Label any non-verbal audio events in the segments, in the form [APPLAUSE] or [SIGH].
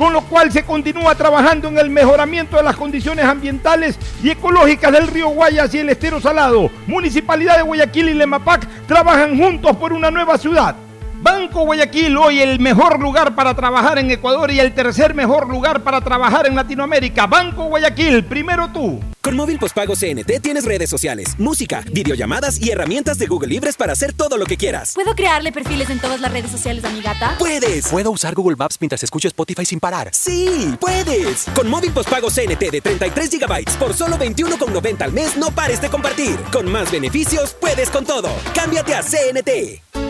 con lo cual se continúa trabajando en el mejoramiento de las condiciones ambientales y ecológicas del río Guayas y el estero salado. Municipalidad de Guayaquil y Lemapac trabajan juntos por una nueva ciudad. Banco Guayaquil, hoy el mejor lugar para trabajar en Ecuador y el tercer mejor lugar para trabajar en Latinoamérica. Banco Guayaquil, primero tú. Con móvil postpago CNT tienes redes sociales, música, videollamadas y herramientas de Google Libres para hacer todo lo que quieras. ¿Puedo crearle perfiles en todas las redes sociales a mi gata? ¡Puedes! ¿Puedo usar Google Maps mientras escucho Spotify sin parar? ¡Sí! ¡Puedes! Con móvil postpago CNT de 33 GB por solo 21,90 al mes, no pares de compartir. Con más beneficios, puedes con todo. Cámbiate a CNT.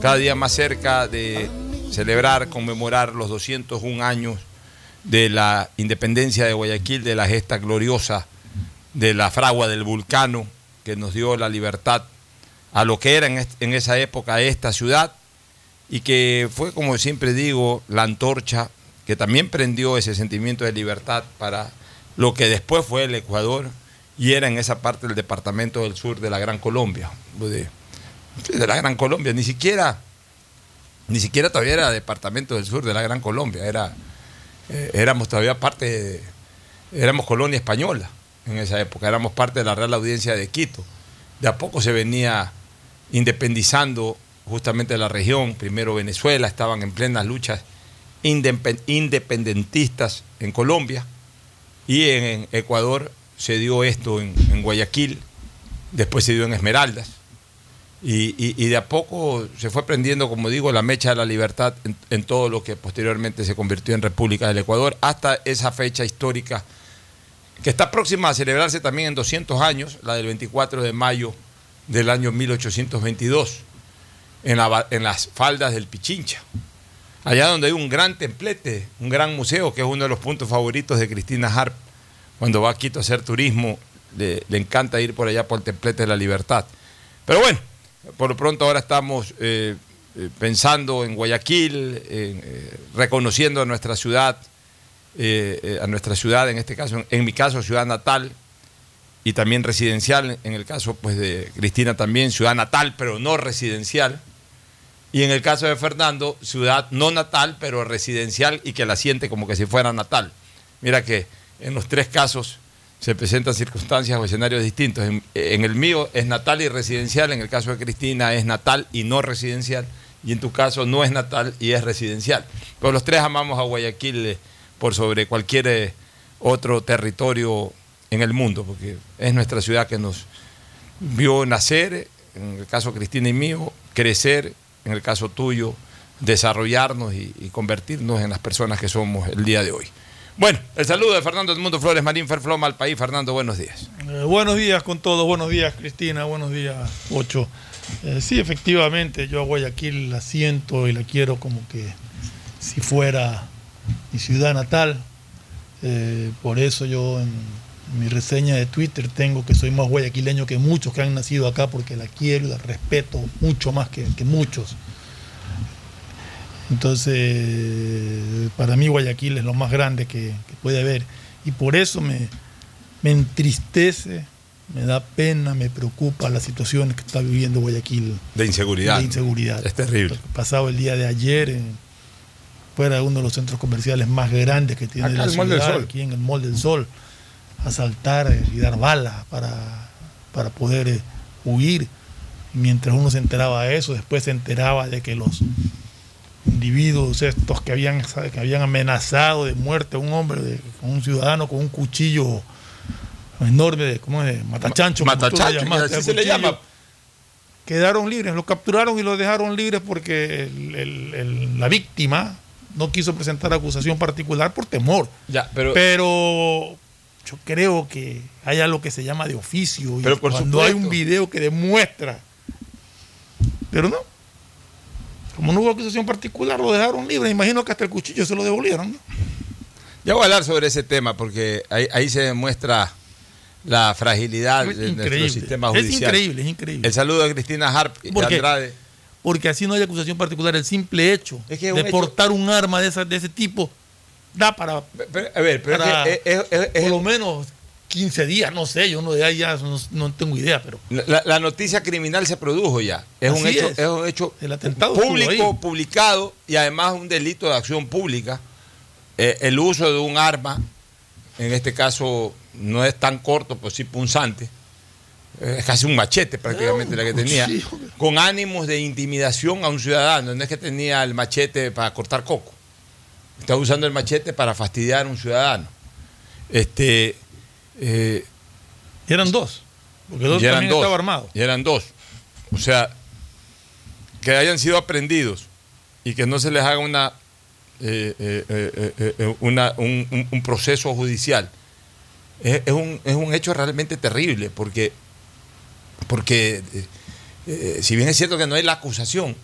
cada día más cerca de celebrar, conmemorar los 201 años de la independencia de Guayaquil, de la gesta gloriosa de la fragua del vulcano que nos dio la libertad a lo que era en, esa época esta ciudad y que fue, como siempre digo, la antorcha que también prendió ese sentimiento de libertad para lo que después fue el Ecuador y era en esa parte del departamento del sur de la Gran Colombia, de, de la Gran Colombia, ni siquiera ni siquiera todavía era departamento del sur de la Gran Colombia, era, eh, éramos todavía parte, éramos colonia española en esa época, éramos parte de la Real Audiencia de Quito. De a poco se venía independizando justamente la región, primero Venezuela, estaban en plenas luchas independentistas en Colombia y en, Ecuador se dio esto en Guayaquil, después se dio en Esmeraldas y, de a poco se fue prendiendo, como digo, la mecha de la libertad en, todo lo que posteriormente se convirtió en República del Ecuador, hasta esa fecha histórica que está próxima a celebrarse también en 200 años, la del 24 de mayo del año 1822, en, las faldas del Pichincha, allá donde hay un gran templete, un gran museo, que es uno de los puntos favoritos de Cristina Harp, cuando va a Quito a hacer turismo, le encanta ir por allá por el templete de la libertad. Pero bueno, por lo pronto ahora estamos eh, eh, pensando en Guayaquil, eh, reconociendo a nuestra ciudad, a nuestra ciudad, en este caso, en mi caso, ciudad natal, y también residencial, en el caso pues, de Cristina también, ciudad natal, pero no residencial. Y en el caso de Fernando, ciudad no natal, pero residencial y que la siente como que si fuera natal. Mira que en los tres casos se presentan circunstancias o escenarios distintos. En, el mío es natal y residencial, en el caso de Cristina es natal y no residencial, y en tu caso no es natal y es residencial. Pero los tres amamos a Guayaquil eh, por sobre cualquier eh, otro territorio en el mundo, porque es nuestra ciudad que nos vio nacer, en el caso de Cristina y mío, crecer, en el caso tuyo, desarrollarnos y, y convertirnos en las personas que somos el día de hoy. Bueno, el saludo de Fernando Edmundo Flores Marín Ferfloma al país. Fernando, buenos días. Eh, buenos días con todos, buenos días Cristina, buenos días Ocho. Eh, sí, efectivamente, yo a Guayaquil la siento y la quiero como que si fuera mi ciudad natal. Eh, por eso yo en mi reseña de Twitter tengo que soy más guayaquileño que muchos que han nacido acá porque la quiero y la respeto mucho más que, que muchos. Entonces, para mí Guayaquil es lo más grande que, que puede haber. Y por eso me, me entristece, me da pena, me preocupa la situación que está viviendo Guayaquil. De inseguridad. De inseguridad. Es terrible. Pasado el día de ayer, en- fuera de uno de los centros comerciales más grandes que tiene Acá, la el Mall del ciudad, Sol. aquí en el Mall del Sol, asaltar eh, y dar balas para, para poder eh, huir. Y mientras uno se enteraba de eso, después se enteraba de que los individuos estos que habían, que habían amenazado de muerte a un hombre, de- un ciudadano con un cuchillo enorme, de, ¿cómo es? Matachancho. Matachancho, llamaste, así se le llama. quedaron libres, lo capturaron y lo dejaron libres porque el- el- el- la víctima no quiso presentar acusación particular por temor. Ya, pero, Pero yo creo que hay algo que se llama de oficio y Pero por cuando hay supuesto. un video que demuestra, pero no. Como no hubo acusación particular, lo dejaron libre. Imagino que hasta el cuchillo se lo devolvieron. ¿no? ya voy a hablar sobre ese tema porque ahí, ahí se demuestra la fragilidad Es de nuestro sistema Es judicial. increíble, es increíble. El saludo de Cristina Harp y. Andrade. Porque así no hay acusación particular. El simple hecho Es que es de hecho- portar un arma de, esa- de ese tipo da para Pero, a ver, pero es para es- es- es- por lo menos 15 días, no sé, yo no de ahí ya no, no tengo idea, pero La, la noticia criminal se produjo ya. Es un hecho, es. es un hecho El atentado público, publicado y además un delito de acción pública. Eh, el uso de un arma, en este caso no es tan corto, pero sí punzante. Es casi un machete prácticamente la que tenía. Con ánimos de intimidación a un ciudadano. No es que tenía el machete para cortar coco. Estaba usando el machete para fastidiar a un ciudadano. Este, eh, y eran dos, porque dos eran también dos. estaba armado. Y eran dos. O sea, que hayan sido aprendidos y que no se les haga una, eh, eh, eh, una- un, proceso judicial. Es, es un, es un hecho realmente terrible porque, porque si bien es cierto que no hay la acusación,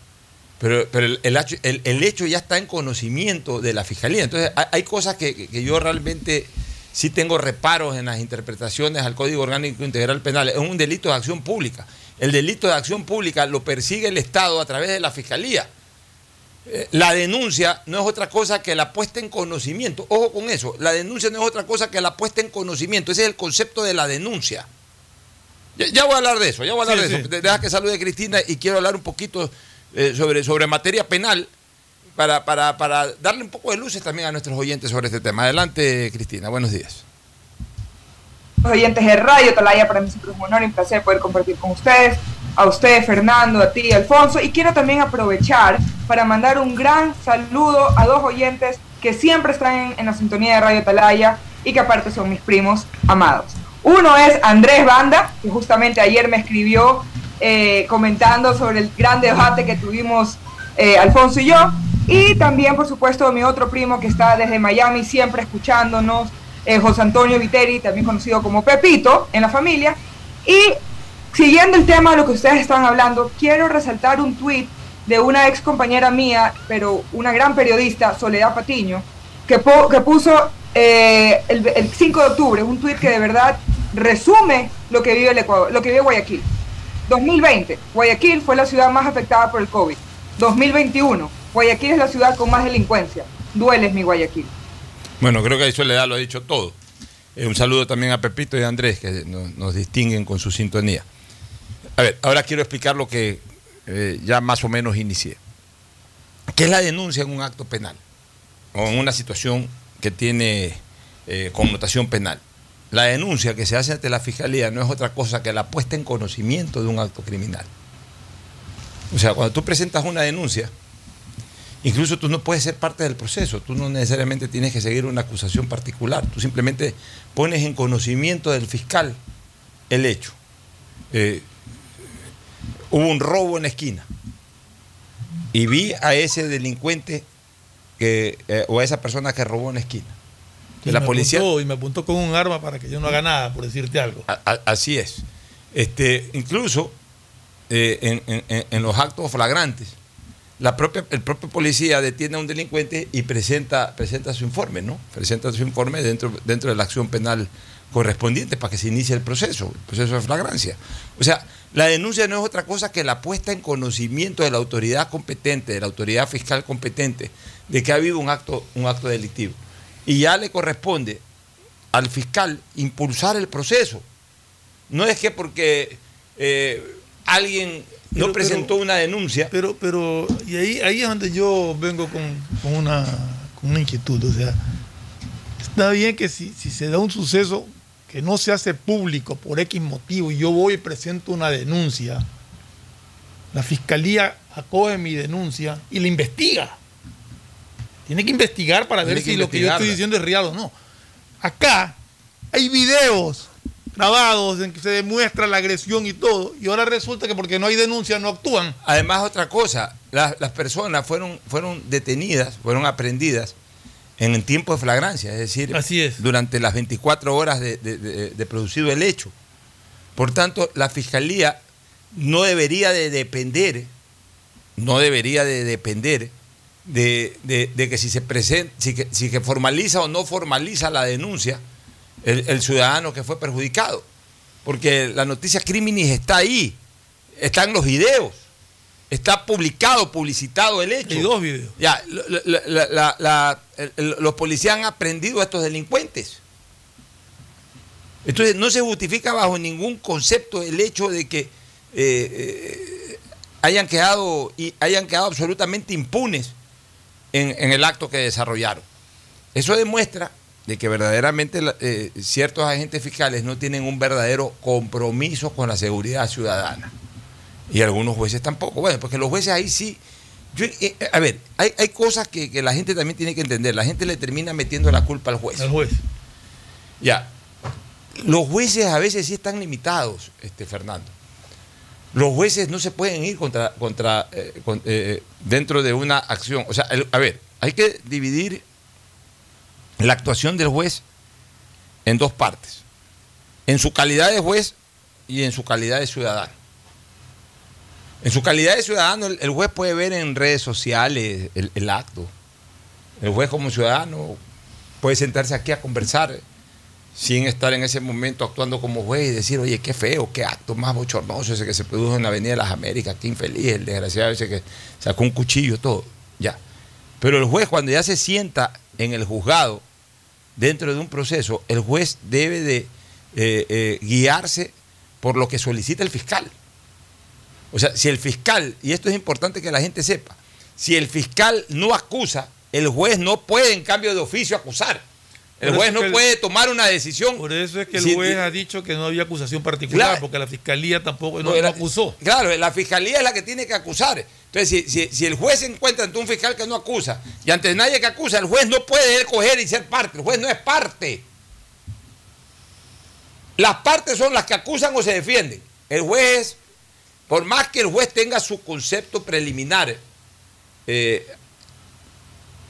pero, pero el, el hecho, el- hecho ya está en conocimiento de la fiscalía. Entonces, hay, hay cosas que- que yo realmente sí tengo reparos en las interpretaciones al Código Orgánico Integral Penal. Es un delito de acción pública. El delito de acción pública lo persigue el Estado a través de la fiscalía. Eh, La denuncia no es otra cosa que la puesta en conocimiento. Ojo con eso. La denuncia no es otra cosa que la puesta en conocimiento. Ese es el concepto de la denuncia. Ya, ya voy a hablar de eso, ya voy a hablar Sí, de sí. eso. De- Deja que salude Cristina y quiero hablar un poquito eh, sobre, sobre materia penal para, para, para darle un poco de luces también a nuestros oyentes sobre este tema. Adelante, Cristina, buenos días. oyentes de Radio Talaya, para mí siempre es un honor y un placer poder compartir con ustedes, a ustedes Fernando, a ti Alfonso, y quiero también aprovechar para mandar un gran saludo a dos oyentes que siempre están en, en la sintonía de Radio Talaya y que aparte son mis primos amados. Uno es Andrés Banda, que justamente ayer me escribió eh, comentando sobre el gran debate que tuvimos eh, Alfonso y yo, y también por supuesto mi otro primo que está desde Miami siempre escuchándonos, eh, José Antonio Viteri, también conocido como Pepito en la familia. Y siguiendo el tema de lo que ustedes están hablando, quiero resaltar un tuit de una ex compañera mía, pero una gran periodista, Soledad Patiño, que, que puso eh, el, el 5 de octubre, un tuit que de verdad resume lo que vive el Ecuador, lo que vive Guayaquil. 2020, Guayaquil fue la ciudad más afectada por el COVID. 2021, Guayaquil es la ciudad con más delincuencia. Dueles mi Guayaquil. Bueno, creo que ahí Soledad lo ha dicho todo. Eh, un saludo también a Pepito y a Andrés, que nos, nos distinguen con su sintonía. A ver, ahora quiero explicar lo que eh, ya más o menos inicié. ¿Qué es la denuncia en un acto penal? O en una situación que tiene eh, connotación penal. La denuncia que se hace ante la fiscalía no es otra cosa que la puesta en conocimiento de un acto criminal. O sea, cuando tú presentas una denuncia Incluso tú no puedes ser parte del proceso, tú no necesariamente tienes que seguir una acusación particular, tú simplemente pones en conocimiento del fiscal el hecho. Eh, hubo un robo en la esquina y vi a ese delincuente que, eh, o a esa persona que robó en la esquina. Y la me policía apuntó, y me apuntó con un arma para que yo no haga nada, por decirte algo. A- a- así es. Este, incluso eh, en, en- en los actos flagrantes, la propia, el propio policía detiene a un delincuente y presenta, presenta su informe, ¿no? Presenta su informe dentro, dentro de la acción penal correspondiente para que se inicie el proceso, el proceso de flagrancia. O sea, la denuncia no es otra cosa que la puesta en conocimiento de la autoridad competente, de la autoridad fiscal competente, de que ha habido un acto, un acto delictivo. Y ya le corresponde al fiscal impulsar el proceso. No es que porque eh, alguien no Pero- presentó pero- una denuncia. Pero, pero, y ahí, ahí es donde yo vengo con, con una, con una inquietud. O sea, está bien que si, si se da un suceso que no se hace público por X motivo y yo voy y presento una denuncia, la fiscalía acoge mi denuncia y la investiga. Tiene que investigar para ver que si lo que yo estoy diciendo es real o no. Acá hay videos grabados en que se demuestra la agresión y todo, y ahora resulta que porque no hay denuncia no actúan. Además, otra cosa, las, las personas fueron, fueron detenidas, fueron aprendidas en el tiempo de flagrancia, es decir, Así es. durante las 24 horas de, de- de- de producido el hecho. Por tanto, la fiscalía no debería de depender, no debería de depender de, de- de que si se presenta, si que, si que formaliza o no formaliza la denuncia el, el ciudadano que fue perjudicado. Porque la noticia criminis está ahí, están los videos, está publicado, publicitado el hecho. Hay dos videos. Ya, la- la- la- los policías han aprendido a estos delincuentes. Entonces no se justifica bajo ningún concepto el hecho de que eh, eh, hayan, quedado, y hayan quedado absolutamente impunes en, en el acto que desarrollaron. Eso demuestra de que verdaderamente eh, ciertos agentes fiscales no tienen un verdadero compromiso con la seguridad ciudadana. Y algunos jueces tampoco. Bueno, porque los jueces ahí sí. yo, eh, a ver, hay, hay cosas que, que la gente también tiene que entender. La gente le termina metiendo la culpa al juez. Al juez. Ya. Los jueces a veces sí están limitados, este Fernando. Los jueces no se pueden ir contra, contra eh, con- eh, dentro de una acción. O sea, el- a ver, hay que dividir la actuación del juez en dos partes. En su calidad de juez y en su calidad de ciudadano. En su calidad de ciudadano, el, juez puede ver en redes sociales el, el acto. El juez como ciudadano puede sentarse aquí a conversar sin estar en ese momento actuando como juez y decir, oye, qué feo, qué acto más bochornoso ese que se produjo en la Avenida de las Américas, qué infeliz, el desgraciado ese que sacó un cuchillo, todo. Ya. Pero el juez, cuando ya se sienta en el juzgado, dentro de un proceso, el juez debe de eh, eh, guiarse por lo que solicita el fiscal. O sea, si el fiscal, y esto es importante que la gente sepa, si el fiscal no acusa, el juez no puede en cambio de oficio acusar. El juez no puede tomar una decisión. Por eso es que el juez ha dicho que no había acusación particular, Claro. porque la fiscalía tampoco no, acusó. Claro, la fiscalía es la que tiene que acusar. Entonces, si, si- si el juez se encuentra ante un fiscal que no acusa y ante nadie que acusa, el juez no puede él coger y ser parte. El juez no es parte. Las partes son las que acusan o se defienden. El juez, por más que el juez tenga su concepto preliminar eh,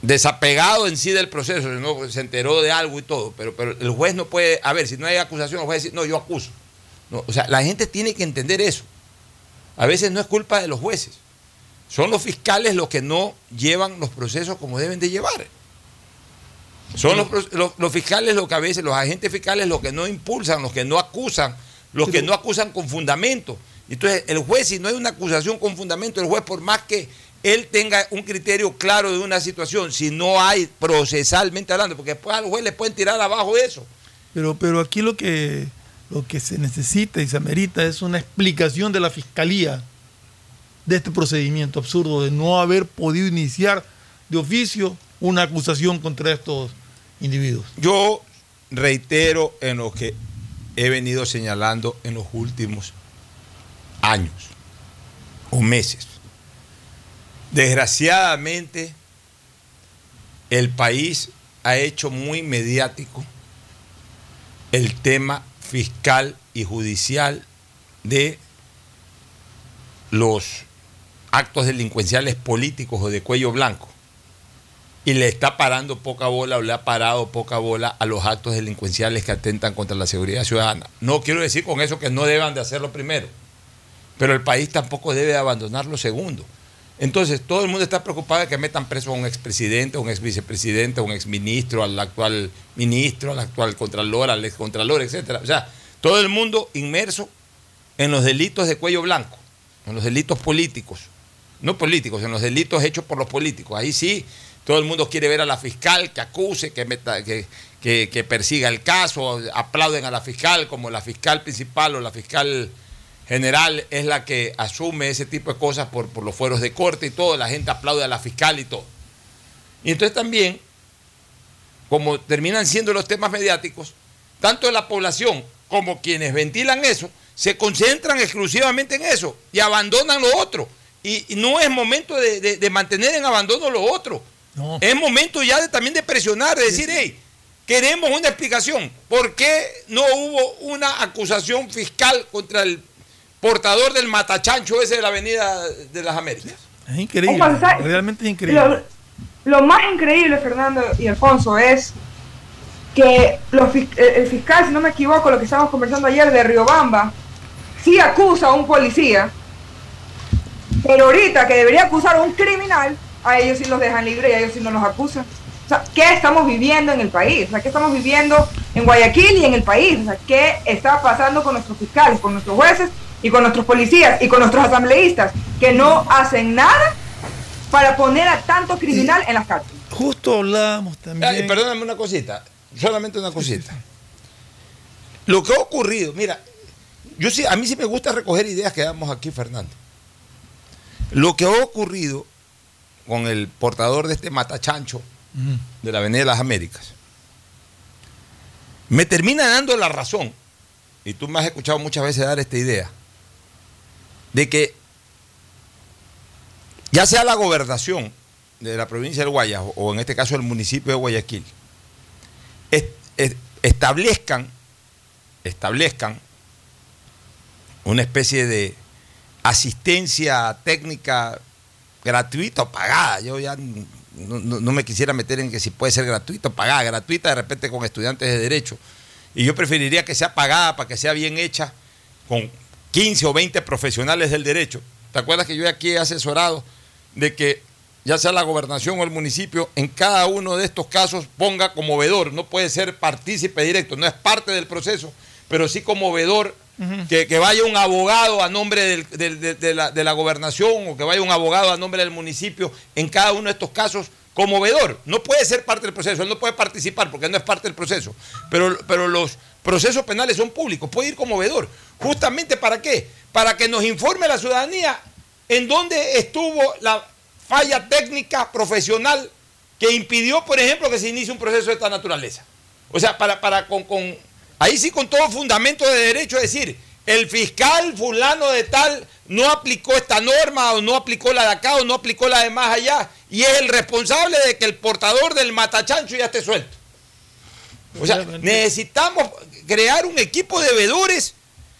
desapegado en sí del proceso, ¿no? se enteró de algo y todo, pero, pero el juez no puede, a ver, si no hay acusación, el juez decir, no, yo acuso. No, o sea, la gente tiene que entender eso. A veces no es culpa de los jueces. Son los fiscales los que no llevan los procesos como deben de llevar. Son los- los fiscales los que a veces, los agentes fiscales los que no impulsan, los que no acusan, los que no acusan con fundamento. Entonces, el juez, si no hay una acusación con fundamento, el juez, por más que él tenga un criterio claro de una situación, si no hay procesalmente hablando, porque después al juez le pueden tirar abajo eso. Pero, pero aquí lo que, lo que se necesita y se amerita es una explicación de la fiscalía de este procedimiento absurdo de no haber podido iniciar de oficio una acusación contra estos individuos. Yo reitero en lo que he venido señalando en los últimos años o meses. Desgraciadamente, el país ha hecho muy mediático el tema fiscal y judicial de los actos delincuenciales políticos o de cuello blanco. Y le está parando poca bola o le ha parado poca bola a los actos delincuenciales que atentan contra la seguridad ciudadana. No quiero decir con eso que no deban de hacerlo primero, pero el país tampoco debe abandonar lo segundo. Entonces, todo el mundo está preocupado de que metan preso a un expresidente, a un exvicepresidente, a un exministro, al actual ministro, al actual contralor, al excontralor, etc. O sea, todo el mundo inmerso en los delitos de cuello blanco, en los delitos políticos. No políticos, en los delitos hechos por los políticos. Ahí sí, todo el mundo quiere ver a la fiscal que acuse, que, meta, que, que, que persiga el caso, aplauden a la fiscal como la fiscal principal o la fiscal general es la que asume ese tipo de cosas por, por los fueros de corte y todo, la gente aplaude a la fiscal y todo. Y entonces también, como terminan siendo los temas mediáticos, tanto la población como quienes ventilan eso, se concentran exclusivamente en eso y abandonan lo otro. Y, y no es momento de, de- de mantener en abandono lo otro. No. Es momento ya de, también de presionar, de decir, hey, queremos una explicación. ¿Por qué no hubo una acusación fiscal contra el portador del matachancho ese de la Avenida de las Américas? Es increíble. Realmente es increíble. Lo, lo más increíble, Fernando y Alfonso, es que los el fiscal, si no me equivoco, lo que estábamos conversando ayer de Riobamba, sí acusa a un policía, pero ahorita que debería acusar a un criminal, a ellos sí los dejan libres y a ellos sí no los acusan. O sea, ¿qué estamos viviendo en el país? O sea, ¿qué estamos viviendo en Guayaquil y en el país? O sea, ¿qué está pasando con nuestros fiscales, con nuestros jueces y con nuestros policías y con nuestros asambleístas que no hacen nada para poner a tanto criminal en las cárceles? Justo hablábamos también. Ay, perdóname una cosita, solamente una cosita. Lo que ha ocurrido, mira, yo sí, a mí sí me gusta recoger ideas que damos aquí, Fernando. Lo que ha ocurrido con el portador de este matachancho Ujú. de la Avenida de las Américas me termina dando la razón, y tú me has escuchado muchas veces dar esta idea, de que ya sea la gobernación de la provincia del Guayas o en este caso el municipio de Guayaquil, es- es- establezcan, establezcan una especie de asistencia técnica gratuita o pagada. Yo ya no, no- no me quisiera meter en que si puede ser gratuita o pagada. Gratuita de repente con estudiantes de derecho. Y yo preferiría que sea pagada para que sea bien hecha con 15 o 20 profesionales del derecho. ¿Te acuerdas que yo aquí he asesorado de que ya sea la gobernación o el municipio, en cada uno de estos casos ponga como vedor, no puede ser partícipe directo, no es parte del proceso, pero sí como vedor, que, que vaya un abogado a nombre del- del- de, de la, de la gobernación o que vaya un abogado a nombre del municipio en cada uno de estos casos como vedor. No puede ser parte del proceso, él no puede participar porque no es parte del proceso, pero, pero los procesos penales son públicos, puede ir como vedor. ¿Justamente para qué? Para que nos informe la ciudadanía en dónde estuvo la falla técnica profesional que impidió, por ejemplo, que se inicie un proceso de esta naturaleza. O sea, para, para con, con- ahí sí con todo fundamento de derecho decir, el fiscal fulano de tal no aplicó esta norma o no aplicó la de acá o no aplicó la de más allá y es el responsable de que el portador del matachancho ya esté suelto. O sea, necesitamos crear un equipo de vedores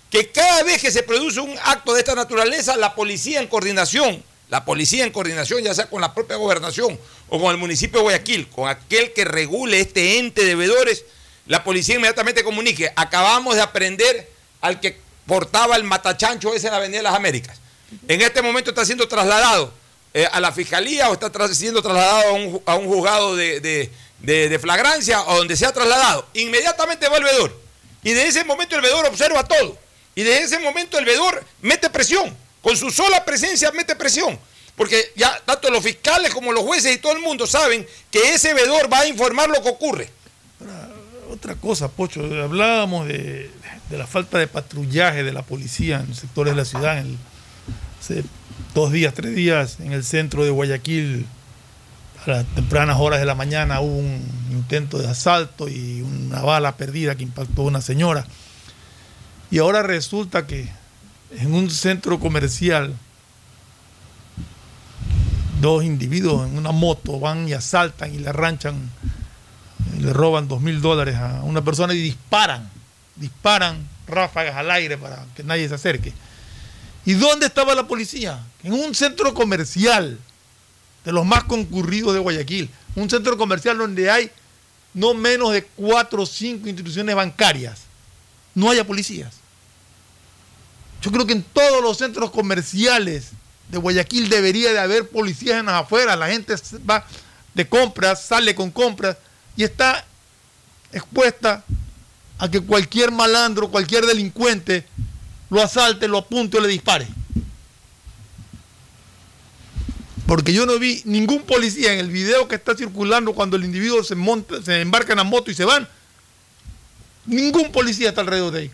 que cada vez que se produce un acto de esta naturaleza, la policía en coordinación, la policía en coordinación, ya sea con la propia gobernación o con el municipio de Guayaquil, con aquel que regule este ente de vedores, la policía inmediatamente comunique, acabamos de aprender al que portaba el matachancho ese en la Avenida de las Américas. En este momento está siendo trasladado eh, a la fiscalía o está siendo trasladado a un, juzgado de, flagrancia o donde sea trasladado. Inmediatamente va el vedor. Y de ese momento el vedor observa todo. Y de ese momento el vedor mete presión. Con su sola presencia mete presión. Porque ya tanto los fiscales como los jueces y todo el mundo saben que ese vedor va a informar lo que ocurre. Otra cosa, Pocho, hablábamos de, la falta de patrullaje de la policía en sectores de la ciudad. el- dos días, tres días, en el centro de Guayaquil, a las tempranas horas de la mañana, hubo un intento de asalto y una bala perdida que impactó a una señora. Y ahora resulta que en un centro comercial dos individuos en una moto van y asaltan y le arranchan, le roban dos mil dólares a una persona y disparan, disparan ráfagas al aire para que nadie se acerque. ¿Y dónde estaba la policía? En un centro comercial de los más concurridos de Guayaquil, un centro comercial donde hay no menos de cuatro o cinco instituciones bancarias. No haya policías. Yo creo que en todos los centros comerciales de Guayaquil debería de haber policías en las afueras. La gente va de compras, sale con compras y está expuesta a que cualquier malandro, cualquier delincuente lo asalte, lo apunte o le dispare. Porque yo no vi ningún policía en el video que está circulando cuando el individuo se monta, se embarca en la moto y se van. Ningún policía está alrededor de ahí.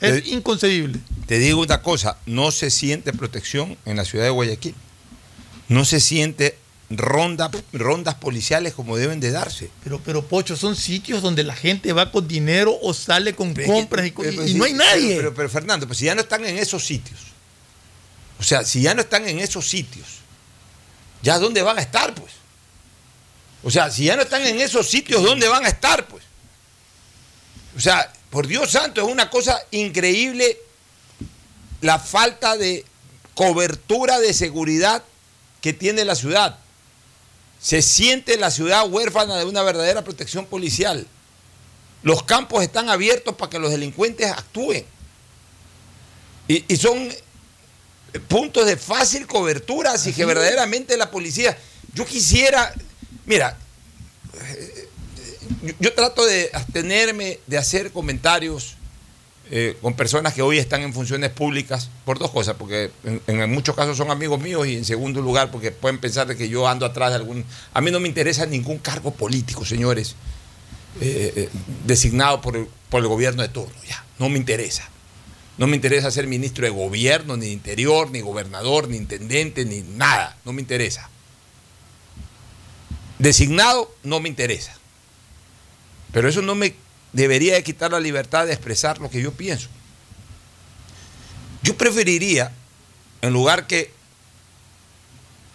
Es inconcebible. Te digo una cosa, no se siente protección en la ciudad de Guayaquil. No se siente ronda, rondas policiales como deben de darse. Pero, pero Pocho, son sitios donde la gente va con dinero o sale con compras y, Pero, y sí, no hay nadie. Pero, pero, Fernando, pues si ya no están en esos sitios, o sea, si ya no están en esos sitios, ¿ya dónde van a estar, pues? O sea, si ya no están en esos sitios, ¿dónde van a estar, pues? O sea, por Dios santo, es una cosa increíble la falta de cobertura de seguridad que tiene la ciudad. Se siente la ciudad huérfana de una verdadera protección policial. Los campos están abiertos para que los delincuentes actúen. Y, y son puntos de fácil cobertura, así que verdaderamente la policía. Yo quisiera, mira, eh, yo, yo trato de abstenerme de hacer comentarios eh, con personas que hoy están en funciones públicas por dos cosas, porque en, muchos casos son amigos míos y en segundo lugar porque pueden pensar de que yo ando atrás de algún... A mí no me interesa ningún cargo político, señores, eh, eh, designado por el, por el gobierno de turno, ya, no me interesa. No me interesa ser ministro de gobierno, ni de interior, ni gobernador, ni intendente, ni nada, no me interesa. Designado no me interesa. Pero eso no me debería de quitar la libertad de expresar lo que yo pienso. Yo preferiría, en lugar que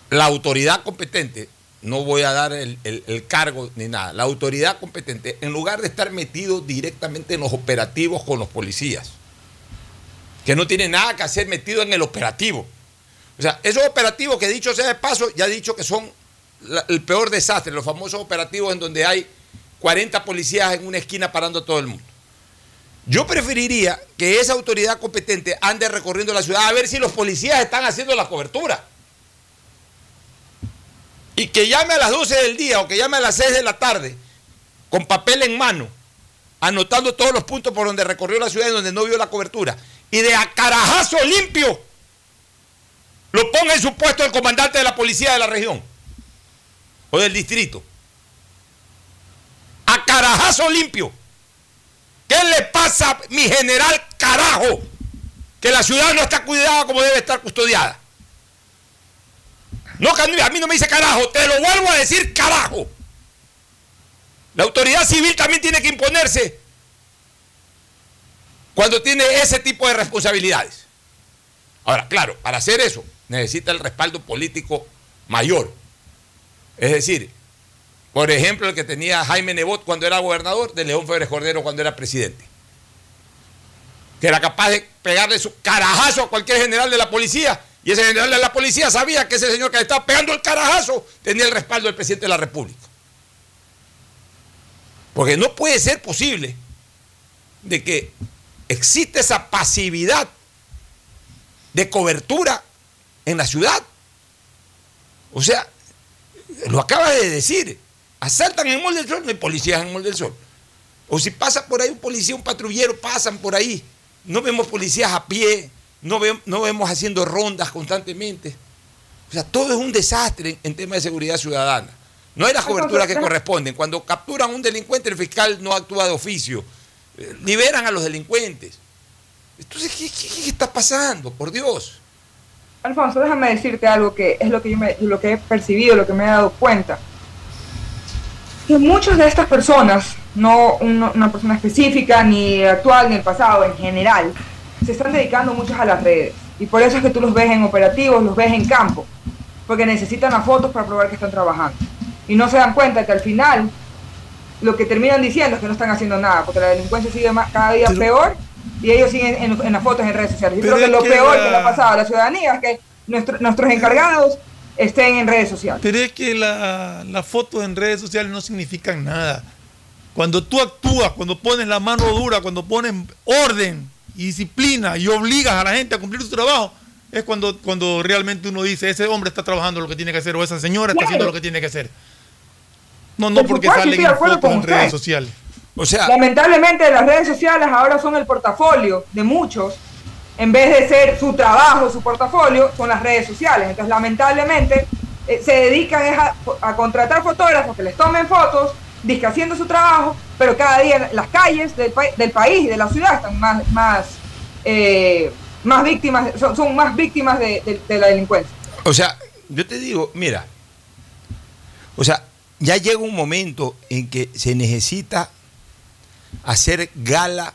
la autoridad competente, no voy a dar el, el, cargo ni nada, la autoridad competente, en lugar de estar metido directamente en los operativos con los policías, que no tiene nada que hacer metido en el operativo. O sea, esos operativos que dicho sea de paso, ya he dicho que son el peor desastre, los famosos operativos en donde hay 40 policías en una esquina parando a todo el mundo. Yo preferiría que esa autoridad competente ande recorriendo la ciudad a ver si los policías están haciendo la cobertura. Y que llame a las 12 del día o que llame a las 6 de la tarde con papel en mano, anotando todos los puntos por donde recorrió la ciudad y donde no vio la cobertura. Y de a carajazo limpio lo ponga en su puesto el comandante de la policía de la región o del distrito carajazo limpio. ¿Qué le pasa, mi general carajo? Que la ciudad no está cuidada como debe estar custodiada. No, a mí no me dice carajo, te lo vuelvo a decir carajo. La autoridad civil también tiene que imponerse cuando tiene ese tipo de responsabilidades. Ahora, claro, para hacer eso necesita el respaldo político mayor. Es decir, por ejemplo, el que tenía Jaime Nebot cuando era gobernador, de León Febres Cordero cuando era presidente. Que era capaz de pegarle su carajazo a cualquier general de la policía. Y ese general de la policía sabía que ese señor que le estaba pegando el carajazo tenía el respaldo del presidente de la República. Porque no puede ser posible de que existe esa pasividad de cobertura en la ciudad. O sea, lo acaba de decir. Asaltan en Mol del Sol, no hay policías en Mol del Sol. O si pasa por ahí un policía, un patrullero, pasan por ahí. No vemos policías a pie, no, ve, no vemos haciendo rondas constantemente. O sea, todo es un desastre en, en tema de seguridad ciudadana. No hay las coberturas que corresponden. Cuando capturan a un delincuente, el fiscal no actúa de oficio. Eh, liberan a los delincuentes. Entonces, ¿qué, qué, qué está pasando? Por Dios. Alfonso, déjame decirte algo que es lo que yo me, lo que he percibido, lo que me he dado cuenta que muchas de estas personas, no una, persona específica, ni actual, ni el pasado, en general, se están dedicando muchas a las redes. Y por eso es que tú los ves en operativos, los ves en campo. porque necesitan las fotos para probar que están trabajando. Y no se dan cuenta que al final lo que terminan diciendo es que no están haciendo nada, porque la delincuencia sigue más- cada día peor y ellos siguen en, en las fotos en redes sociales. Yo creo que lo que peor la- que le ha pasado a la ciudadanía es que nuestro- nuestros encargados estén en redes sociales. Pero es que la- las fotos en redes sociales no significan nada. Cuando tú actúas, cuando pones la mano dura, cuando pones orden y disciplina y obligas a la gente a cumplir su trabajo, es cuando, cuando realmente uno dice, ese hombre está trabajando lo que tiene que hacer o esa señora está Claro. haciendo lo que tiene que hacer. No, no Por porque supuesto, salen en fotos en redes sociales. O sea, Lamentablemente las redes sociales ahora son el portafolio de muchos. En vez de ser su trabajo, su portafolio, son las redes sociales. Entonces, lamentablemente, eh, se dedican a, contratar fotógrafos que les tomen fotos, disque haciendo su trabajo, pero cada día las calles del, pa- del país y de la ciudad están más, más, eh, más víctimas, son, más víctimas de la delincuencia. O sea, yo te digo, mira, o sea, ya llega un momento en que se necesita hacer gala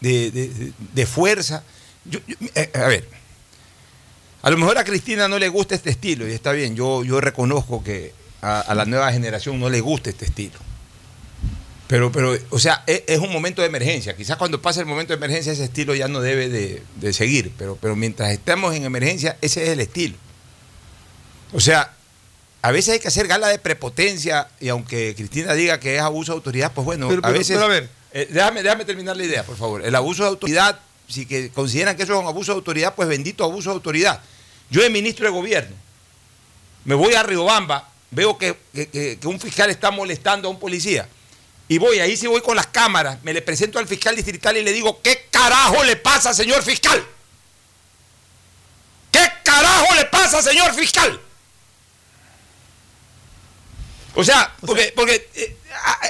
de, de- de- fuerza. Yo- yo- eh, a ver, a lo mejor a Cristina no le gusta este estilo y está bien, yo, yo reconozco que a, a la nueva generación no le gusta este estilo. Pero, pero, o sea, es, es un momento de emergencia. Quizás cuando pase el momento de emergencia ese estilo ya no debe de, de seguir, pero, pero mientras estemos en emergencia ese es el estilo. O sea, a veces hay que hacer gala de prepotencia y aunque Cristina diga que es abuso de autoridad, pues bueno, Pero- a veces... pero a ver. Eh, déjame, déjame terminar la idea, por favor. El abuso de autoridad, si que consideran que eso es un abuso de autoridad, pues bendito abuso de autoridad. Yo de ministro de gobierno, me voy a Riobamba, veo que, que- que- un fiscal está molestando a un policía. Y voy, ahí sí voy con las cámaras, me le presento al fiscal distrital y le digo, ¿qué carajo le pasa, señor fiscal? ¿Qué carajo le pasa, señor fiscal? O sea, porque, porque eh,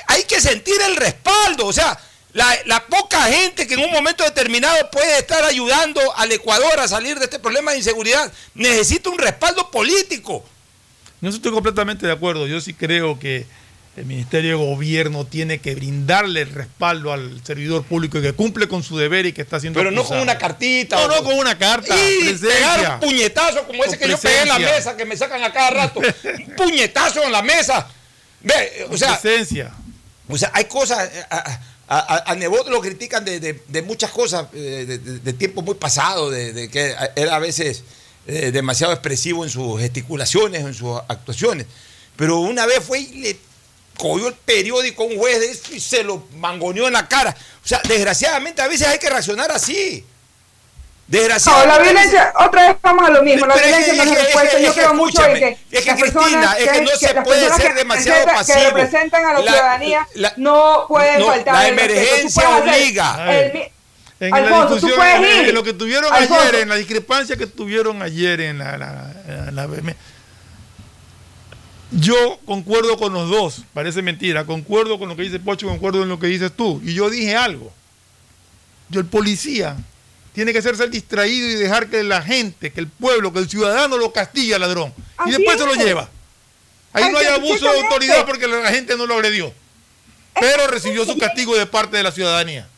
hay que sentir el respaldo. O sea, la, la poca gente que en un momento determinado puede estar ayudando al Ecuador a salir de este problema de inseguridad necesita un respaldo político. No estoy completamente de acuerdo. Yo sí creo que el Ministerio de Gobierno tiene que brindarle el respaldo al servidor público y que cumple con su deber y que está haciendo. Pero no con una cartita. No, no con una carta. Y presencia. pegar un puñetazo como ese que yo pegué en la mesa, que me sacan a cada rato. un [LAUGHS] puñetazo en la mesa. Ve, o sea, presencia. O sea, hay cosas, eh, a, a, a- a Nebot lo critican de, de- de muchas cosas, eh, de, tiempo muy pasado, de, que era a veces eh, demasiado expresivo en sus gesticulaciones, en sus actuaciones. Pero una vez fue y le cogió el periódico a un juez de eso y se lo mangoneó en la cara. O sea, desgraciadamente a veces hay que reaccionar así. No, Desgraciadamente. la violencia, otra vez vamos a lo mismo, la Pero es que- violencia no es es que- respuesta. es que- Yo es que creo mucho en que es que las Cristina, personas es que no se puede ser demasiado representan- pasivo. Que representan a la, La- ciudadanía la- no pueden no, faltar. la emergencia obliga. el En Alfonso, la tú discusión, puedes en, ir. en lo que tuvieron Alfonso. ayer, en la discrepancia que tuvieron ayer en la, yo concuerdo con los dos, parece mentira, concuerdo con lo que dice Pocho, concuerdo en lo que dices tú. Y yo dije algo. Yo, el policía, tiene que hacerse el distraído y dejar que la gente, que el pueblo, que el ciudadano lo castigue al ladrón. y después se lo lleva. Ahí no hay abuso de autoridad porque la gente no lo agredió. Pero recibió su castigo de parte de la ciudadanía.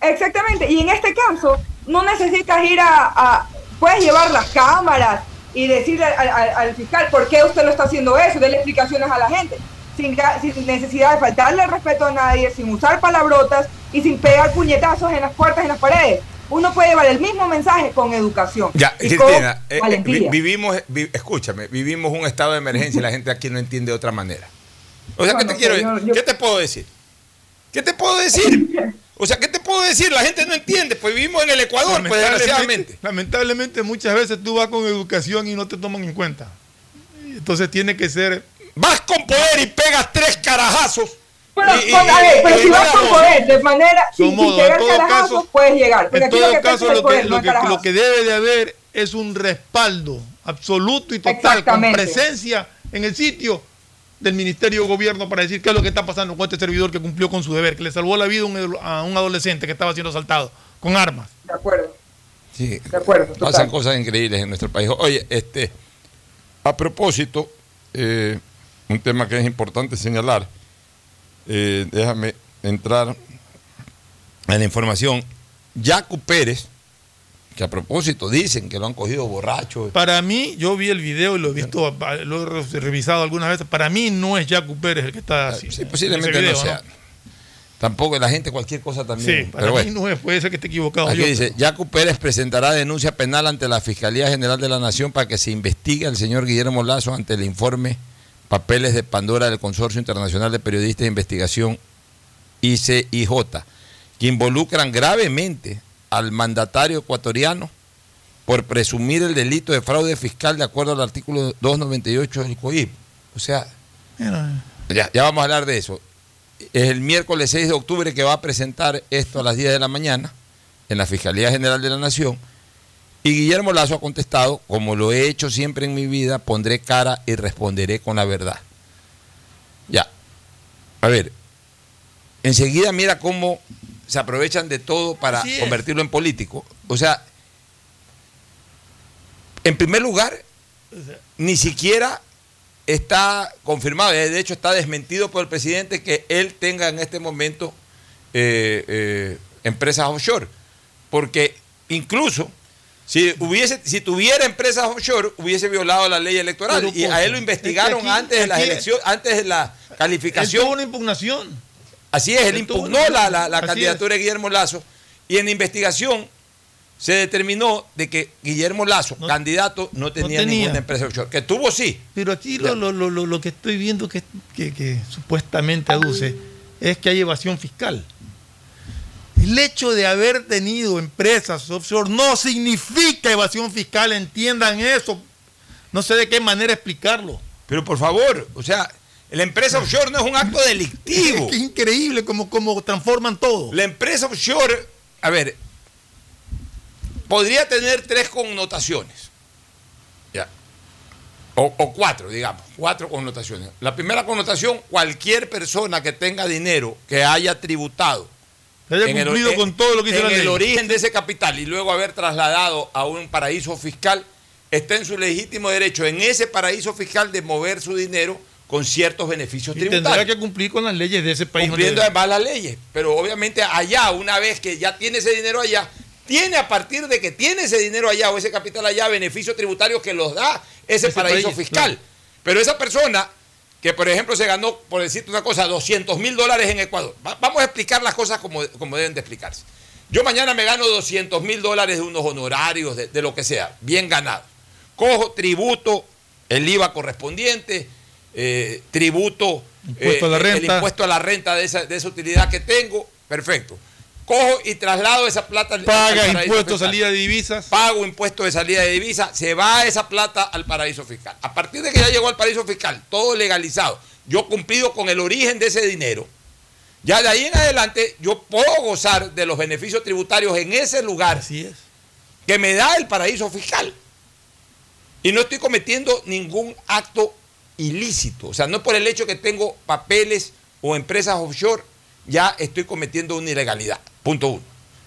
Exactamente, y en este caso no necesitas ir a, a- puedes llevar las cámaras y decirle al, al- al fiscal por qué usted lo está haciendo eso, darle explicaciones a la gente, sin, sin necesidad de faltarle el respeto a nadie, sin usar palabrotas y sin pegar puñetazos en las puertas y en las paredes. Uno puede llevar el mismo mensaje con educación. Ya, y Cristina, eh, eh, vi- vivimos, vi- escúchame, vivimos un estado de emergencia y la gente aquí no entiende de otra manera. O sea, ¿qué te quiero yo- ¿Qué te puedo decir? ¿Qué te puedo decir? [LAUGHS] O sea, ¿qué te puedo decir? La gente no entiende, pues vivimos en el Ecuador, pues desgraciadamente. lamentablemente muchas veces tú vas con educación y no te toman en cuenta. Entonces tiene que ser Vas con poder y pegas tres carajazos. Pero, Y- y- con- a ver, y- pero y- si y- vas con poder, de manera, Son sin, sin modos, en pegar todo carajazos, caso- puedes llegar. En lo todo caso, lo que, no lo, el que, carajazo. lo que debe de haber es un respaldo absoluto y total, con presencia en el sitio del Ministerio de Gobierno para decir qué es lo que está pasando con este servidor que cumplió con su deber, que le salvó la vida a un- adolescente que estaba siendo asaltado con armas. De acuerdo, Sí, de acuerdo. total. pasan cosas increíbles en nuestro país. Oye, este, a propósito, eh, un tema que es importante señalar, eh, déjame entrar a la información. Jaco Pérez, que a propósito dicen que lo han cogido borracho. Para mí, yo vi el video y lo he visto, lo he revisado algunas veces. Para mí no es Jaco Pérez el que está así. Sí, posiblemente no sea. Tampoco la gente cualquier cosa también. Sí, para mí no es, puede ser que esté equivocado. Aquí dice, Jaco Pérez presentará denuncia penal ante la Fiscalía General de la Nación para que se investigue al señor Guillermo Lazo ante el informe Papeles de Pandora del Consorcio Internacional de Periodistas de Investigación ICIJ, que involucran gravemente al mandatario ecuatoriano por presumir el delito de fraude fiscal de acuerdo al artículo 298 del COIP. O sea, ya, ya vamos a hablar de eso. Es el miércoles 6 de octubre que va a presentar esto a las 10 de la mañana en la Fiscalía General de la Nación. Y Guillermo Lazo ha contestado, como lo he hecho siempre en mi vida, pondré cara y responderé con la verdad. Ya. A ver, enseguida mira cómo se aprovechan de todo para convertirlo en político. O sea, en primer lugar, ni siquiera está confirmado, de hecho está desmentido por el presidente que él tenga en este momento eh, eh, empresas offshore. Porque incluso si, hubiese, si tuviera empresas offshore, hubiese violado la ley electoral. y a él lo investigaron antes de las elecciones, antes de la calificación. Él tuvo una impugnación. Así es, él, impugnó la, candidatura de Guillermo Lazo y en la investigación se determinó de que Guillermo Lazo, candidato, no tenía, ninguna empresa offshore. Que tuvo sí. Pero aquí lo, lo, que estoy viendo que, que, supuestamente aduce es que hay evasión fiscal. El hecho de haber tenido empresas offshore no significa evasión fiscal, entiendan eso. No sé de qué manera explicarlo. Pero por favor, o sea, la empresa offshore no es un acto delictivo. [LAUGHS] Es, increíble cómo, transforman todo. La empresa offshore, a ver, podría tener tres connotaciones. Ya. O, cuatro, digamos, cuatro connotaciones. La primera connotación, cualquier persona que tenga dinero que haya tributado. haya cumplido con todo lo que En el origen de ese capital y luego haber trasladado a un paraíso fiscal, está en su legítimo derecho en ese paraíso fiscal de mover su dinero con ciertos beneficios y tributarios. Tendrá que cumplir con las leyes de ese país. Cumpliendo además las leyes. Pero obviamente allá, una vez que ya tiene ese dinero allá, tiene a partir de que tiene ese dinero allá o ese capital allá beneficios tributarios que los da ese, paraíso fiscal. Pero esa persona que, por ejemplo, se ganó, por decirte una cosa, 200 mil dólares en Ecuador. vamos a explicar las cosas como, como deben de explicarse. Yo mañana me gano 200 mil dólares de unos honorarios, de, de lo que sea, bien ganado. Cojo tributo, el IVA correspondiente, eh, tributo, impuesto a la eh, renta. el impuesto a la renta de esa, de esa utilidad que tengo, perfecto. Cojo y traslado esa plata. Paga impuesto de salida de divisas. Pago impuesto de salida de divisas. Se va esa plata al paraíso fiscal. A partir de que ya llegó al paraíso fiscal, todo legalizado, yo cumplido con el origen de ese dinero, ya de ahí en adelante yo puedo gozar de los beneficios tributarios en ese lugar Así es. que me da el paraíso fiscal. Y no estoy cometiendo ningún acto ilícito. O sea, no por el hecho que tengo papeles o empresas offshore, ya estoy cometiendo una ilegalidad. Punto uno.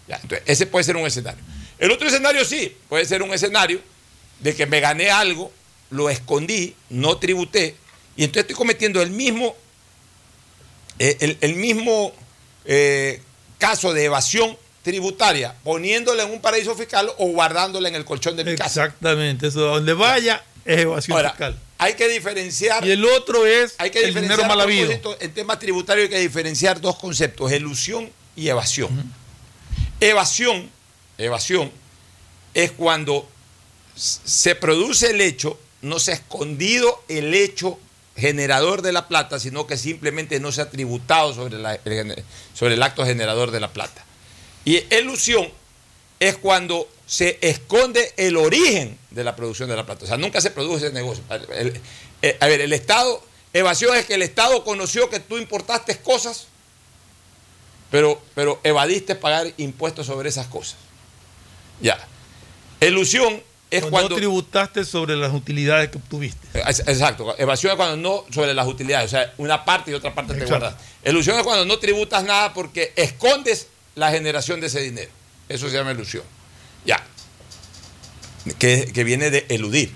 entonces, ese puede ser un escenario. El otro escenario sí, puede ser un escenario de que me gané algo, lo escondí, no tributé, y entonces estoy cometiendo el mismo, eh, el, mismo eh, caso de evasión tributaria, poniéndola en un paraíso fiscal o guardándola en el colchón de mi casa. Exactamente, eso donde vaya es evasión fiscal hay que diferenciar. Y el otro es hay que el dinero mal habido. En temas tributarios hay que diferenciar dos conceptos: elusión y evasión. Evasión, evasión es cuando se produce el hecho, no se ha escondido el hecho generador de la plata, sino que simplemente no se ha tributado sobre, sobre el acto generador de la plata. Y elusión es cuando se esconde el origen de la producción de la plata. O sea, nunca se produce ese negocio. Eh, a ver, el Estado, evasión es que el Estado conoció que tú importaste cosas, pero, pero evadiste pagar impuestos sobre esas cosas. Ya. Elusión es cuando, no tributaste sobre las utilidades que obtuviste. Exacto. Evasión es cuando no sobre las utilidades. O sea, una parte y otra parte te guardas. Elusión es cuando no tributas nada porque escondes la generación de ese dinero. Eso se llama ilusión. Ya. Que, viene de eludir.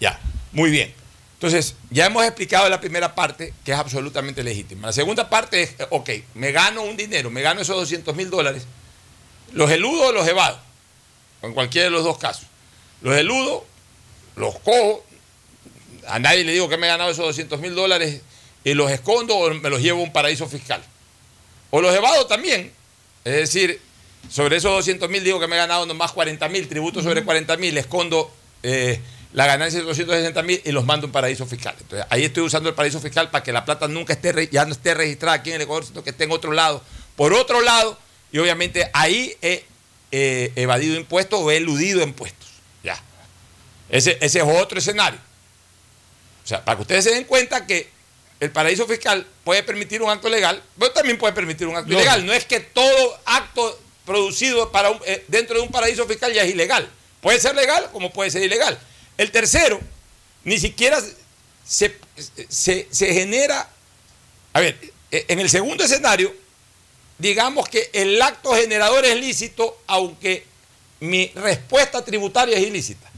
Ya. Muy bien. Entonces, ya hemos explicado la primera parte, que es absolutamente legítima. La segunda parte es, ok, me gano un dinero, me gano esos 200 mil dólares, los eludo o los evado. en cualquiera de los dos casos. Los eludo, los cojo, a nadie le digo que me he ganado esos 200 mil dólares y los escondo o me los llevo a un paraíso fiscal. O los evado también. Es decir, sobre esos 200 mil digo que me he ganado nomás 40 mil, tributos sobre 40 mil, escondo eh, la ganancia de 260 mil y los mando a un paraíso fiscal. Entonces, ahí estoy usando el paraíso fiscal para que la plata nunca esté, ya no esté registrada aquí en el Ecuador, sino que esté en otro lado. Por otro lado, y obviamente ahí he eh, evadido impuestos o he eludido impuestos. Ya. Ese, ese es otro escenario. O sea, para que ustedes se den cuenta que el paraíso fiscal puede permitir un acto legal, pero también puede permitir un acto Lógico. ilegal. No es que todo acto producido para un- eh, dentro de un paraíso fiscal ya es ilegal. Puede ser legal como puede ser ilegal. El tercero, ni siquiera se, se- se genera... A ver, eh, en el segundo escenario, digamos que el acto generador es lícito, aunque mi respuesta tributaria es ilícita.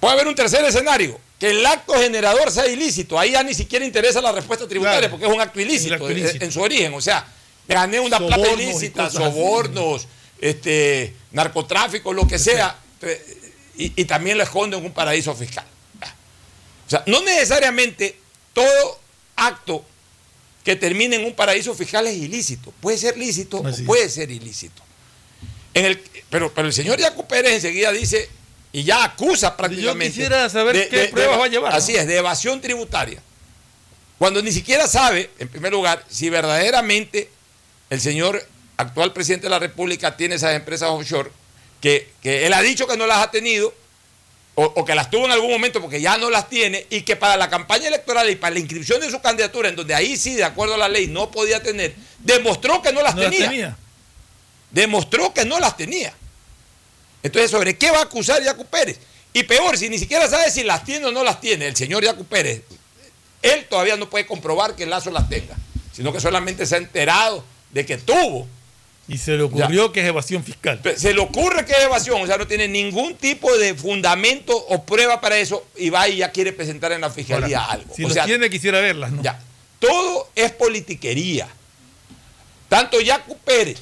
Puede haber un tercer escenario, que el acto generador sea ilícito. Ahí ya ni siquiera interesa la respuesta tributaria, Claro. porque es un acto ilícito, acto en- ilícito. En, su origen. O sea, gané una plata Sobornos y ilícita, sobornos, este, narcotráfico, lo que sea, y, y también lo escondo en un paraíso fiscal. O sea, no necesariamente todo acto que termine en un paraíso fiscal es ilícito. Puede ser lícito Así o es. puede ser ilícito. En el, pero, pero el señor Yacu Pérez enseguida dice y ya acusa prácticamente. quisiera saber qué pruebas va a llevar, ¿no? Así es, de evasión tributaria. Cuando ni siquiera sabe, en primer lugar, si verdaderamente el señor actual presidente de la República tiene esas empresas offshore, que, que él ha dicho que no las ha tenido, o, o que las tuvo en algún momento porque ya no las tiene, y que para la campaña electoral y para la inscripción de su candidatura, en donde ahí sí, de acuerdo a la ley, no podía tener, demostró que no las No las tenía. tenía. Demostró que no las tenía. Entonces, ¿sobre qué va a acusar Yacu Pérez? Y peor, si ni siquiera sabe si las tiene o no las tiene, el señor Yacu Pérez, él todavía no puede comprobar que el Lazo las tenga, sino que solamente se ha enterado de que tuvo. Y se le ocurrió que es evasión fiscal. Se le ocurre que es evasión, o sea, no tiene ningún tipo de fundamento o prueba para eso y va y ya quiere presentar en la fiscalía Ahora, algo. Si o los sea, tiene, quisiera verlas, ¿no? ya, todo es politiquería. Tanto Yacu Pérez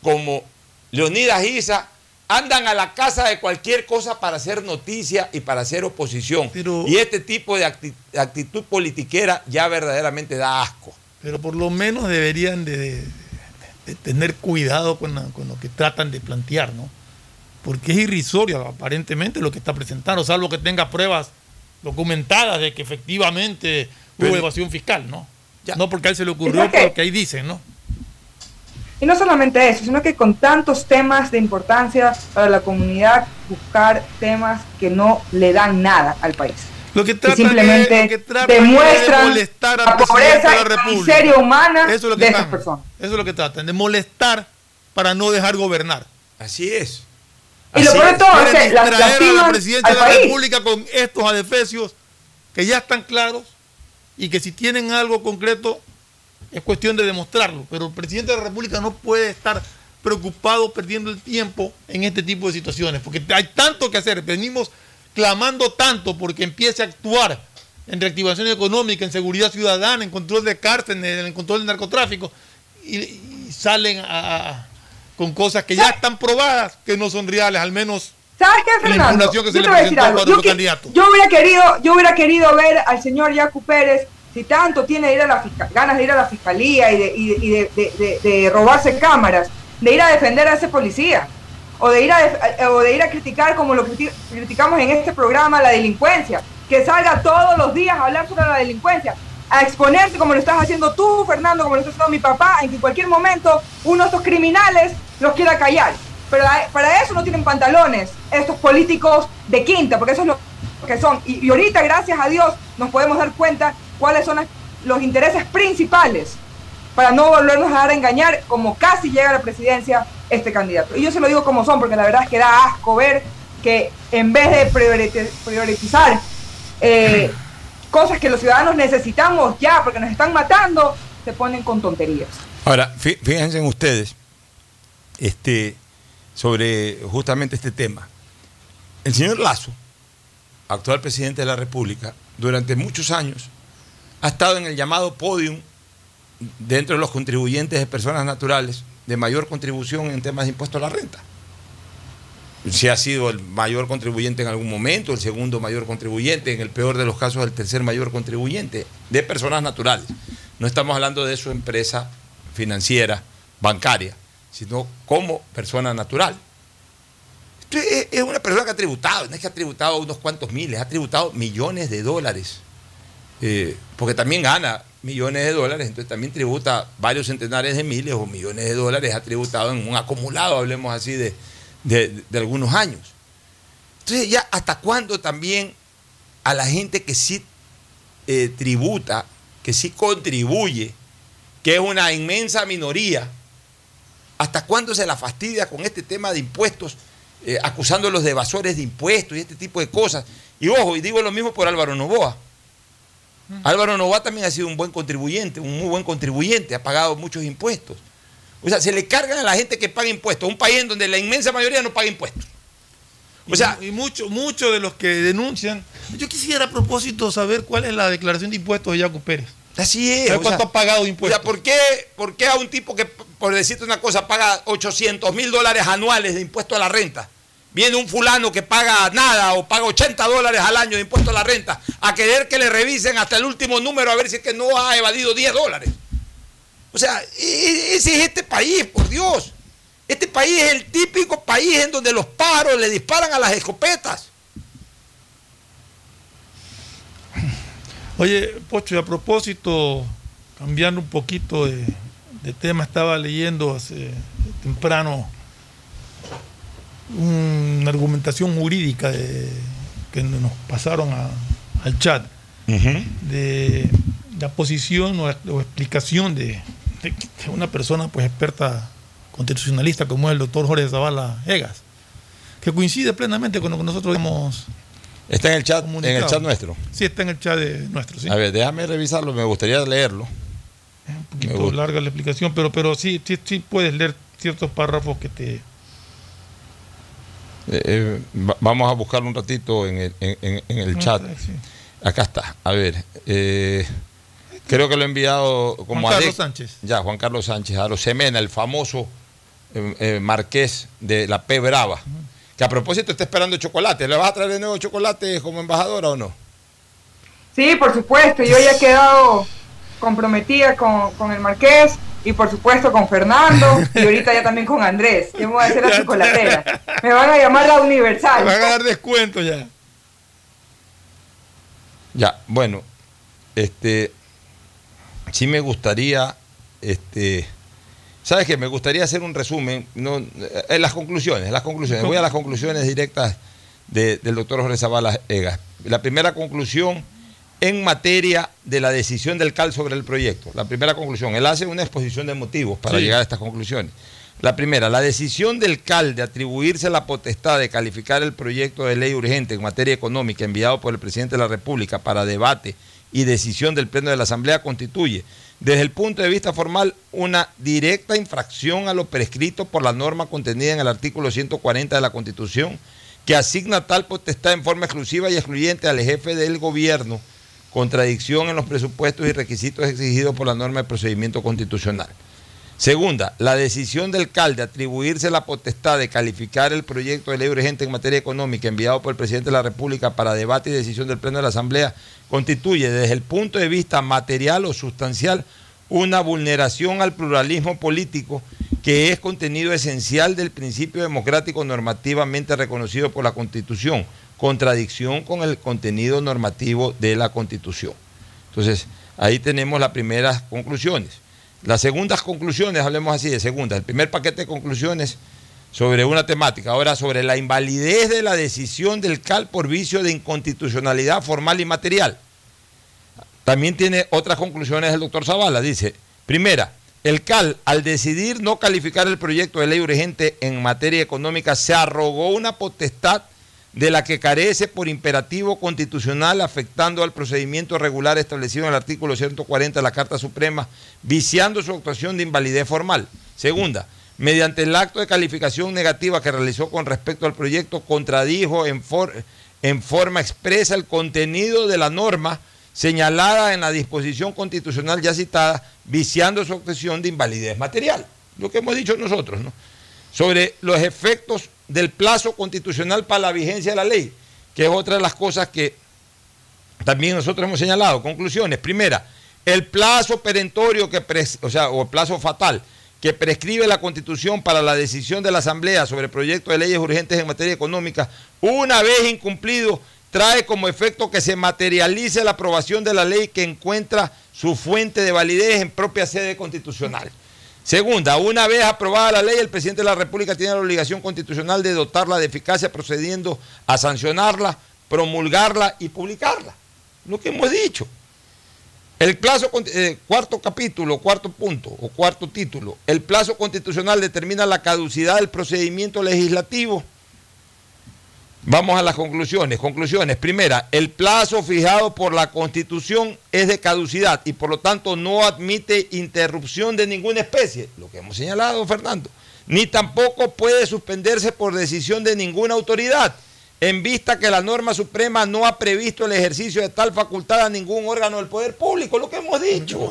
como Leonidas Isa andan a la casa de cualquier cosa para hacer noticia y para hacer oposición. Pero- y este tipo de acti- actitud politiquera ya verdaderamente da asco. Pero por lo menos deberían de, de- de tener cuidado con, la- con lo que tratan de plantear, ¿no? Porque es irrisorio aparentemente lo que está presentando, salvo que tenga pruebas documentadas de que efectivamente hubo Pero- evasión fiscal, ¿no? Ya. No porque a él se le ocurrió, pero que ahí dicen, ¿no? Y no solamente eso, sino que con tantos temas de importancia para la comunidad, buscar temas que no le dan nada al país. Lo que Que tratan simplemente es, lo que tratan es de demuestran molestar al la pobreza de la y la República. miseria humana Eso es lo que de esas personas. Eso es lo que tratan, de molestar para no dejar gobernar. Así es. Y lo peor de es. todo es que las a la al de la país. República con estos adefesios que ya están claros y que si tienen algo concreto es cuestión de demostrarlo. Pero el presidente de la República no puede estar preocupado perdiendo el tiempo en este tipo de situaciones, porque hay tanto que hacer. Venimos clamando tanto porque empiece a actuar en reactivación económica, en seguridad ciudadana, en control de cárceles, en control del narcotráfico, y, y salen a- a- con cosas que ya están probadas que no son reales, al menos ¿Sabes qué, la Fernando? impugnación que se Yo le te voy a decir algo. Yo, que- hubiera querido, yo hubiera querido ver al señor Yacu Pérez si tanto tiene de ir a la fisca- ganas de ir a la fiscalía y, de, y de- y de- de- de- de robarse cámaras, de ir a defender a ese policía o de ir a, def- o de ir a criticar como lo criti- criticamos en este programa la delincuencia, que salga todos los días a hablar sobre la delincuencia, a exponerse como lo estás haciendo tú, Fernando, como lo está haciendo mi papá, en que en cualquier momento uno de estos criminales los quiera callar. Pero para eso no tienen pantalones estos políticos de quinta, porque eso es lo que son. Y, y ahorita, gracias a Dios, nos podemos dar cuenta cuáles son los intereses principales para no volvernos a dar a engañar como casi llega la presidencia este candidato. Y yo se lo digo como son, porque la verdad es que da asco ver que en vez de priorizar eh, [CLEARS THROAT] cosas que los ciudadanos necesitamos ya, porque nos están matando, se ponen con tonterías. Ahora, fí- fíjense en ustedes este, sobre justamente este tema. El señor Lazo, actual presidente de la República, durante muchos años ha estado en el llamado podium dentro de los contribuyentes de personas naturales de mayor contribución en temas de impuesto a la renta. si ha sido el mayor contribuyente en algún momento, el segundo mayor contribuyente, en el peor de los casos el tercer mayor contribuyente, de personas naturales. No estamos hablando de su empresa financiera, bancaria, sino como persona natural. Es una persona que ha tributado, no es que ha tributado unos cuantos miles, ha tributado millones de dólares, eh, porque también gana millones de dólares, entonces también tributa varios centenares de miles o millones de dólares, ha tributado en un acumulado, hablemos así, de, de, algunos años. Entonces ya hasta cuándo también a la gente que sí eh, tributa, que sí contribuye, que es una inmensa minoría, hasta cuándo se la fastidia con este tema de impuestos, eh, acusándolos de evasores de impuestos y este tipo de cosas. Y ojo, y digo lo mismo por Álvaro Novoa. Álvaro Novoa también ha sido un buen contribuyente, un muy buen contribuyente, ha pagado muchos impuestos. O sea, se le cargan a la gente que paga impuestos, un país en donde la inmensa mayoría no paga impuestos. O sea, y, muchos mucho de los que denuncian. Yo quisiera a propósito saber cuál es la declaración de impuestos de Jaco Pérez. Así es. ¿Cuánto o sea, ha pagado de impuestos? O sea, ¿por qué, ¿por qué a un tipo que, por decirte una cosa, paga 800 mil dólares anuales de impuesto a la renta? Viene un fulano que paga nada o paga 80 dólares al año de impuesto a la renta a querer que le revisen hasta el último número a ver si es que no ha evadido 10 dólares. O sea, ese es este país, por Dios. Este país es el típico país en donde los pájaros le disparan a las escopetas. Oye, Pocho, y a propósito, cambiando un poquito de, de tema, estaba leyendo hace temprano una argumentación jurídica de, que nos pasaron a, al chat uh -huh. de la posición o, o explicación de, de, de, una persona pues experta constitucionalista como es el doctor Jorge Zavala Egas, que coincide plenamente con lo que nosotros hemos Está en el chat, en el chat nuestro. Sí, está en el chat de nuestro. Sí. A ver, déjame revisarlo, me gustaría leerlo. Es un poquito larga la explicación, pero, pero sí, sí, sí puedes leer ciertos párrafos que te, eh, eh, vamos a buscarlo un ratito en el, en, en el chat. Acá está. A ver. Eh, creo que lo he enviado como Juan Carlos Sánchez. Ya, Juan Carlos Sánchez, a los Semena, el famoso eh, marqués de la P Brava. Que a propósito está esperando chocolate. ¿Le vas a traer de nuevo chocolate como embajadora o no? Sí, por supuesto. Yo ya he quedado comprometida con, con el marqués y por supuesto con Fernando y ahorita ya también con Andrés. Yo me voy a hacer la chocolatera. Me van a llamar la Universal. Me van a dar descuento ya. Ya, bueno, este, sí me gustaría, este, ¿sabes qué? Me gustaría hacer un resumen, no, en las conclusiones, las conclusiones. Voy a las conclusiones directas de, del doctor Jorge Zavala Egas. La primera conclusión en materia de la decisión del CAL sobre el proyecto. La primera conclusión, él hace una exposición de motivos para sí. llegar a estas conclusiones. La primera, la decisión del CAL de atribuirse la potestad de calificar el proyecto de ley urgente en materia económica enviado por el presidente de la República para debate y decisión del Pleno de la Asamblea constituye, desde el punto de vista formal, una directa infracción a lo prescrito por la norma contenida en el artículo 140 de la Constitución, que asigna tal potestad en forma exclusiva y excluyente al jefe del gobierno contradicción en los presupuestos y requisitos exigidos por la norma de procedimiento constitucional. Segunda, la decisión del CAL de atribuirse la potestad de calificar el proyecto de ley urgente en materia económica enviado por el presidente de la República para debate y decisión del Pleno de la Asamblea constituye desde el punto de vista material o sustancial una vulneración al pluralismo político que es contenido esencial del principio democrático normativamente reconocido por la Constitución, contradicción con el contenido normativo de la Constitución. Entonces, ahí tenemos las primeras conclusiones. Las segundas conclusiones, hablemos así de segundas, el primer paquete de conclusiones sobre una temática, ahora sobre la invalidez de la decisión del CAL por vicio de inconstitucionalidad formal y material. También tiene otras conclusiones el doctor Zavala, dice, primera, el CAL, al decidir no calificar el proyecto de ley urgente en materia económica, se arrogó una potestad de la que carece por imperativo constitucional afectando al procedimiento regular establecido en el artículo 140 de la Carta Suprema, viciando su actuación de invalidez formal. Segunda, mediante el acto de calificación negativa que realizó con respecto al proyecto, contradijo en, for en forma expresa el contenido de la norma señalada en la disposición constitucional ya citada, viciando su actuación de invalidez material. Lo que hemos dicho nosotros, ¿no? sobre los efectos del plazo constitucional para la vigencia de la ley, que es otra de las cosas que también nosotros hemos señalado. Conclusiones. Primera, el plazo perentorio que, o sea, o el plazo fatal que prescribe la Constitución para la decisión de la Asamblea sobre proyectos de leyes urgentes en materia económica, una vez incumplido, trae como efecto que se materialice la aprobación de la ley que encuentra su fuente de validez en propia sede constitucional. Segunda, una vez aprobada la ley, el presidente de la República tiene la obligación constitucional de dotarla de eficacia procediendo a sancionarla, promulgarla y publicarla. Lo que hemos dicho. El plazo, eh, cuarto capítulo, cuarto punto o cuarto título, el plazo constitucional determina la caducidad del procedimiento legislativo. Vamos a las conclusiones. Conclusiones. Primera, el plazo fijado por la Constitución es de caducidad y por lo tanto no admite interrupción de ninguna especie, lo que hemos señalado, Fernando, ni tampoco puede suspenderse por decisión de ninguna autoridad en vista que la norma suprema no ha previsto el ejercicio de tal facultad a ningún órgano del poder público, lo que hemos dicho.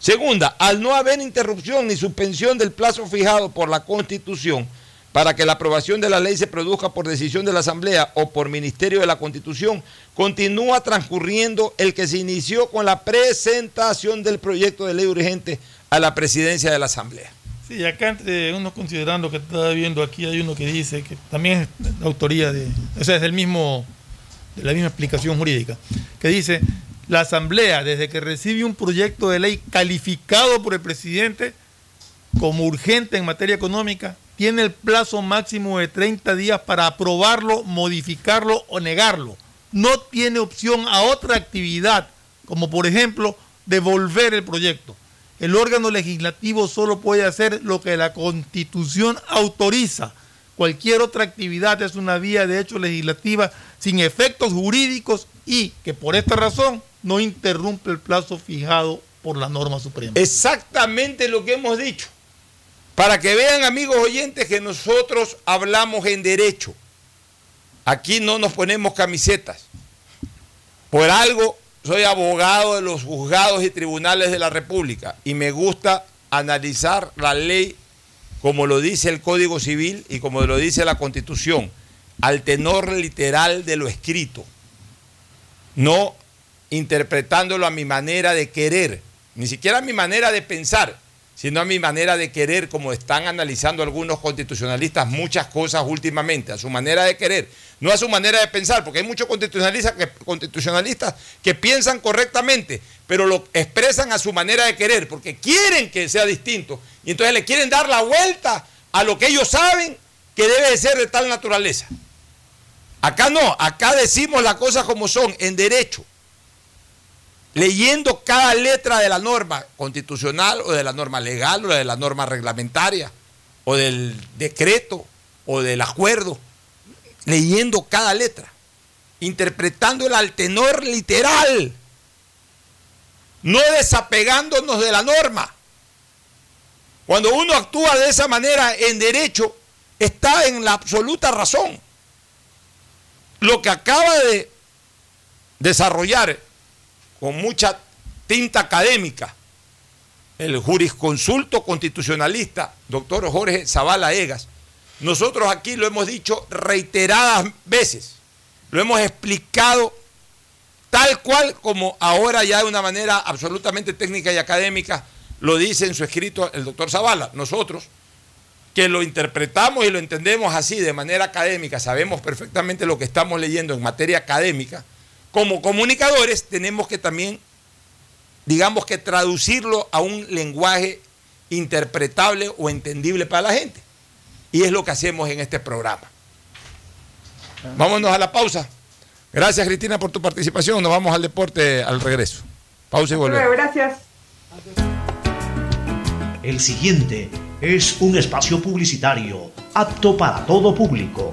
Segunda, al no haber interrupción ni suspensión del plazo fijado por la Constitución para que la aprobación de la ley se produzca por decisión de la Asamblea o por Ministerio de la Constitución, continúa transcurriendo el que se inició con la presentación del proyecto de ley urgente a la presidencia de la Asamblea. Sí, acá entre uno considerando que estaba viendo aquí hay uno que dice que también es autoría de, o sea, es del mismo, de la misma explicación jurídica, que dice, la Asamblea, desde que recibe un proyecto de ley calificado por el presidente como urgente en materia económica, tiene el plazo máximo de 30 días para aprobarlo, modificarlo o negarlo. No tiene opción a otra actividad, como por ejemplo devolver el proyecto. El órgano legislativo solo puede hacer lo que la constitución autoriza. Cualquier otra actividad es una vía de hecho legislativa sin efectos jurídicos y que por esta razón no interrumpe el plazo fijado por la norma suprema. Exactamente lo que hemos dicho. Para que vean amigos oyentes que nosotros hablamos en derecho. Aquí no nos ponemos camisetas. Por algo soy abogado de los juzgados y tribunales de la República y me gusta analizar la ley como lo dice el Código Civil y como lo dice la Constitución, al tenor literal de lo escrito, no interpretándolo a mi manera de querer, ni siquiera a mi manera de pensar, sino a mi manera de querer, como están analizando algunos constitucionalistas muchas cosas últimamente, a su manera de querer, no a su manera de pensar, porque hay muchos constitucionalistas que, constitucionalistas que piensan correctamente, pero lo expresan a su manera de querer, porque quieren que sea distinto, y entonces le quieren dar la vuelta a lo que ellos saben que debe de ser de tal naturaleza. Acá no, acá decimos las cosas como son, en derecho leyendo cada letra de la norma constitucional o de la norma legal o de la norma reglamentaria o del decreto o del acuerdo, leyendo cada letra, interpretándola al tenor literal, no desapegándonos de la norma. Cuando uno actúa de esa manera en derecho, está en la absoluta razón. Lo que acaba de desarrollar con mucha tinta académica, el jurisconsulto constitucionalista, doctor Jorge Zavala Egas. Nosotros aquí lo hemos dicho reiteradas veces, lo hemos explicado tal cual como ahora ya de una manera absolutamente técnica y académica lo dice en su escrito el doctor Zavala. Nosotros, que lo interpretamos y lo entendemos así de manera académica, sabemos perfectamente lo que estamos leyendo en materia académica, como comunicadores tenemos que también, digamos que traducirlo a un lenguaje interpretable o entendible para la gente. Y es lo que hacemos en este programa. Vámonos a la pausa. Gracias Cristina por tu participación. Nos vamos al deporte al regreso. Pausa y volvemos. Gracias. El siguiente es un espacio publicitario apto para todo público.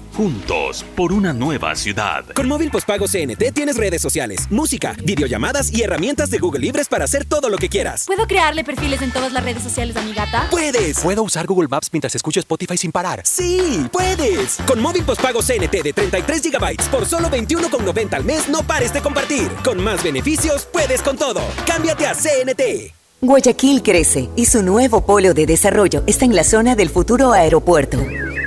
Juntos por una nueva ciudad. Con móvil postpago CNT tienes redes sociales, música, videollamadas y herramientas de Google Libres para hacer todo lo que quieras. ¿Puedo crearle perfiles en todas las redes sociales a mi gata? ¡Puedes! ¿Puedo usar Google Maps mientras escucho Spotify sin parar? ¡Sí! ¡Puedes! Con móvil postpago CNT de 33 GB por solo 21,90 al mes no pares de compartir. Con más beneficios, puedes con todo. Cámbiate a CNT. Guayaquil crece y su nuevo polo de desarrollo está en la zona del futuro aeropuerto.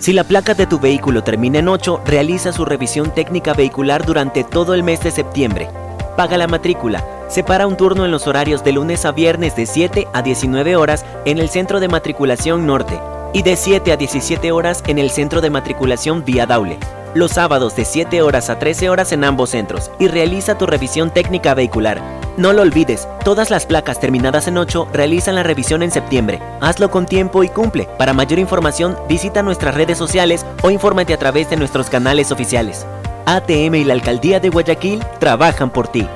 Si la placa de tu vehículo termina en 8, realiza su revisión técnica vehicular durante todo el mes de septiembre. Paga la matrícula. Separa un turno en los horarios de lunes a viernes de 7 a 19 horas en el Centro de Matriculación Norte y de 7 a 17 horas en el Centro de Matriculación Vía Daule. Los sábados de 7 horas a 13 horas en ambos centros y realiza tu revisión técnica vehicular. No lo olvides, todas las placas terminadas en 8 realizan la revisión en septiembre. Hazlo con tiempo y cumple. Para mayor información, visita nuestras redes sociales o infórmate a través de nuestros canales oficiales. ATM y la Alcaldía de Guayaquil trabajan por ti.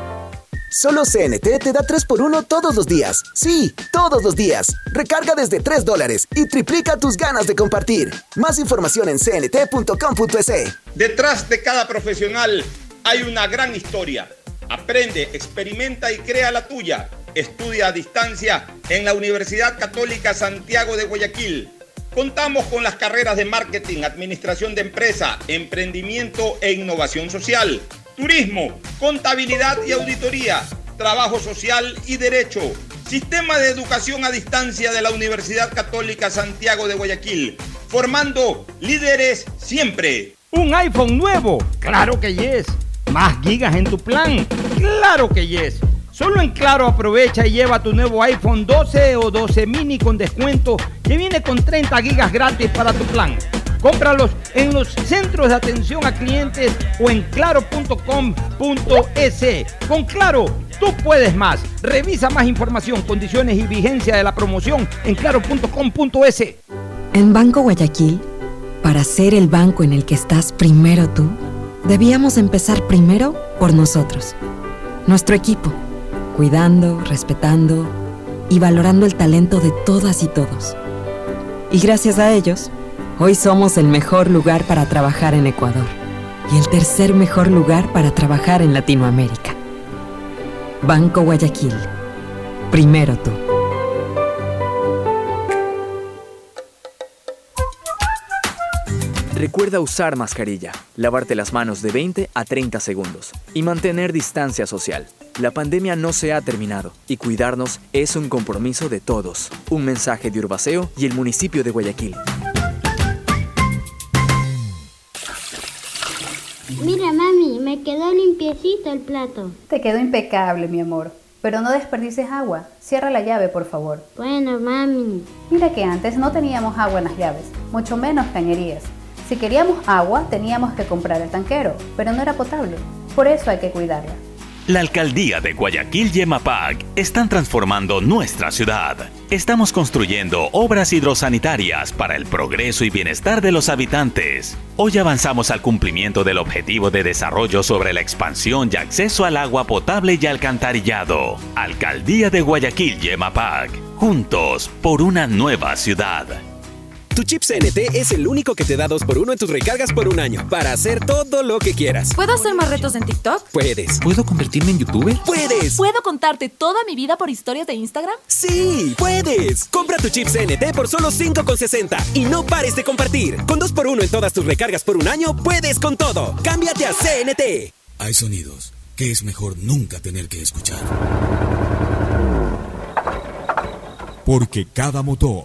Solo CNT te da 3x1 todos los días. Sí, todos los días. Recarga desde 3 dólares y triplica tus ganas de compartir. Más información en cnt.com.es. Detrás de cada profesional hay una gran historia. Aprende, experimenta y crea la tuya. Estudia a distancia en la Universidad Católica Santiago de Guayaquil. Contamos con las carreras de marketing, administración de empresa, emprendimiento e innovación social, turismo, contabilidad y auditoría, trabajo social y derecho. Sistema de educación a distancia de la Universidad Católica Santiago de Guayaquil, formando líderes siempre. ¿Un iPhone nuevo? Claro que yes. ¿Más gigas en tu plan? Claro que yes. Solo en Claro aprovecha y lleva tu nuevo iPhone 12 o 12 mini con descuento que viene con 30 gigas gratis para tu plan. Cómpralos en los centros de atención a clientes o en claro.com.es. Con Claro, tú puedes más. Revisa más información, condiciones y vigencia de la promoción en claro.com.es. En Banco Guayaquil, para ser el banco en el que estás primero tú, debíamos empezar primero por nosotros, nuestro equipo, cuidando, respetando y valorando el talento de todas y todos. Y gracias a ellos, hoy somos el mejor lugar para trabajar en Ecuador y el tercer mejor lugar para trabajar en Latinoamérica. Banco Guayaquil. Primero tú. Recuerda usar mascarilla, lavarte las manos de 20 a 30 segundos y mantener distancia social. La pandemia no se ha terminado y cuidarnos es un compromiso de todos. Un mensaje de Urbaceo y el municipio de Guayaquil. Mira, mami, me quedó limpiecito el plato. Te quedó impecable, mi amor. Pero no desperdices agua. Cierra la llave, por favor. Bueno, mami. Mira que antes no teníamos agua en las llaves, mucho menos cañerías. Si queríamos agua, teníamos que comprar el tanquero, pero no era potable. Por eso hay que cuidarla. La alcaldía de Guayaquil y Emapac están transformando nuestra ciudad. Estamos construyendo obras hidrosanitarias para el progreso y bienestar de los habitantes. Hoy avanzamos al cumplimiento del objetivo de desarrollo sobre la expansión y acceso al agua potable y alcantarillado. Alcaldía de Guayaquil y Emapac. Juntos por una nueva ciudad. Tu chip CNT es el único que te da 2x1 en tus recargas por un año para hacer todo lo que quieras. ¿Puedo hacer más retos en TikTok? Puedes. ¿Puedo convertirme en youtuber? ¡Puedes! ¿Puedo contarte toda mi vida por historias de Instagram? ¡Sí! ¡Puedes! Compra tu chip CNT por solo 5,60 y no pares de compartir. Con 2x1 en todas tus recargas por un año, puedes con todo. Cámbiate a CNT. Hay sonidos que es mejor nunca tener que escuchar. Porque cada motor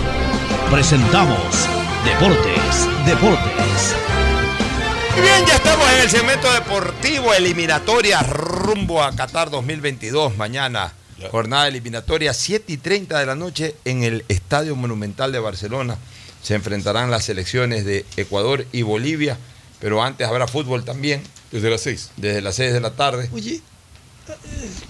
presentamos Deportes, Deportes. Bien, ya estamos en el segmento deportivo eliminatoria rumbo a Qatar 2022 mañana. Jornada eliminatoria 7 y 30 de la noche en el Estadio Monumental de Barcelona. Se enfrentarán las selecciones de Ecuador y Bolivia, pero antes habrá fútbol también. Desde las 6. Desde las 6 de la tarde. Oye,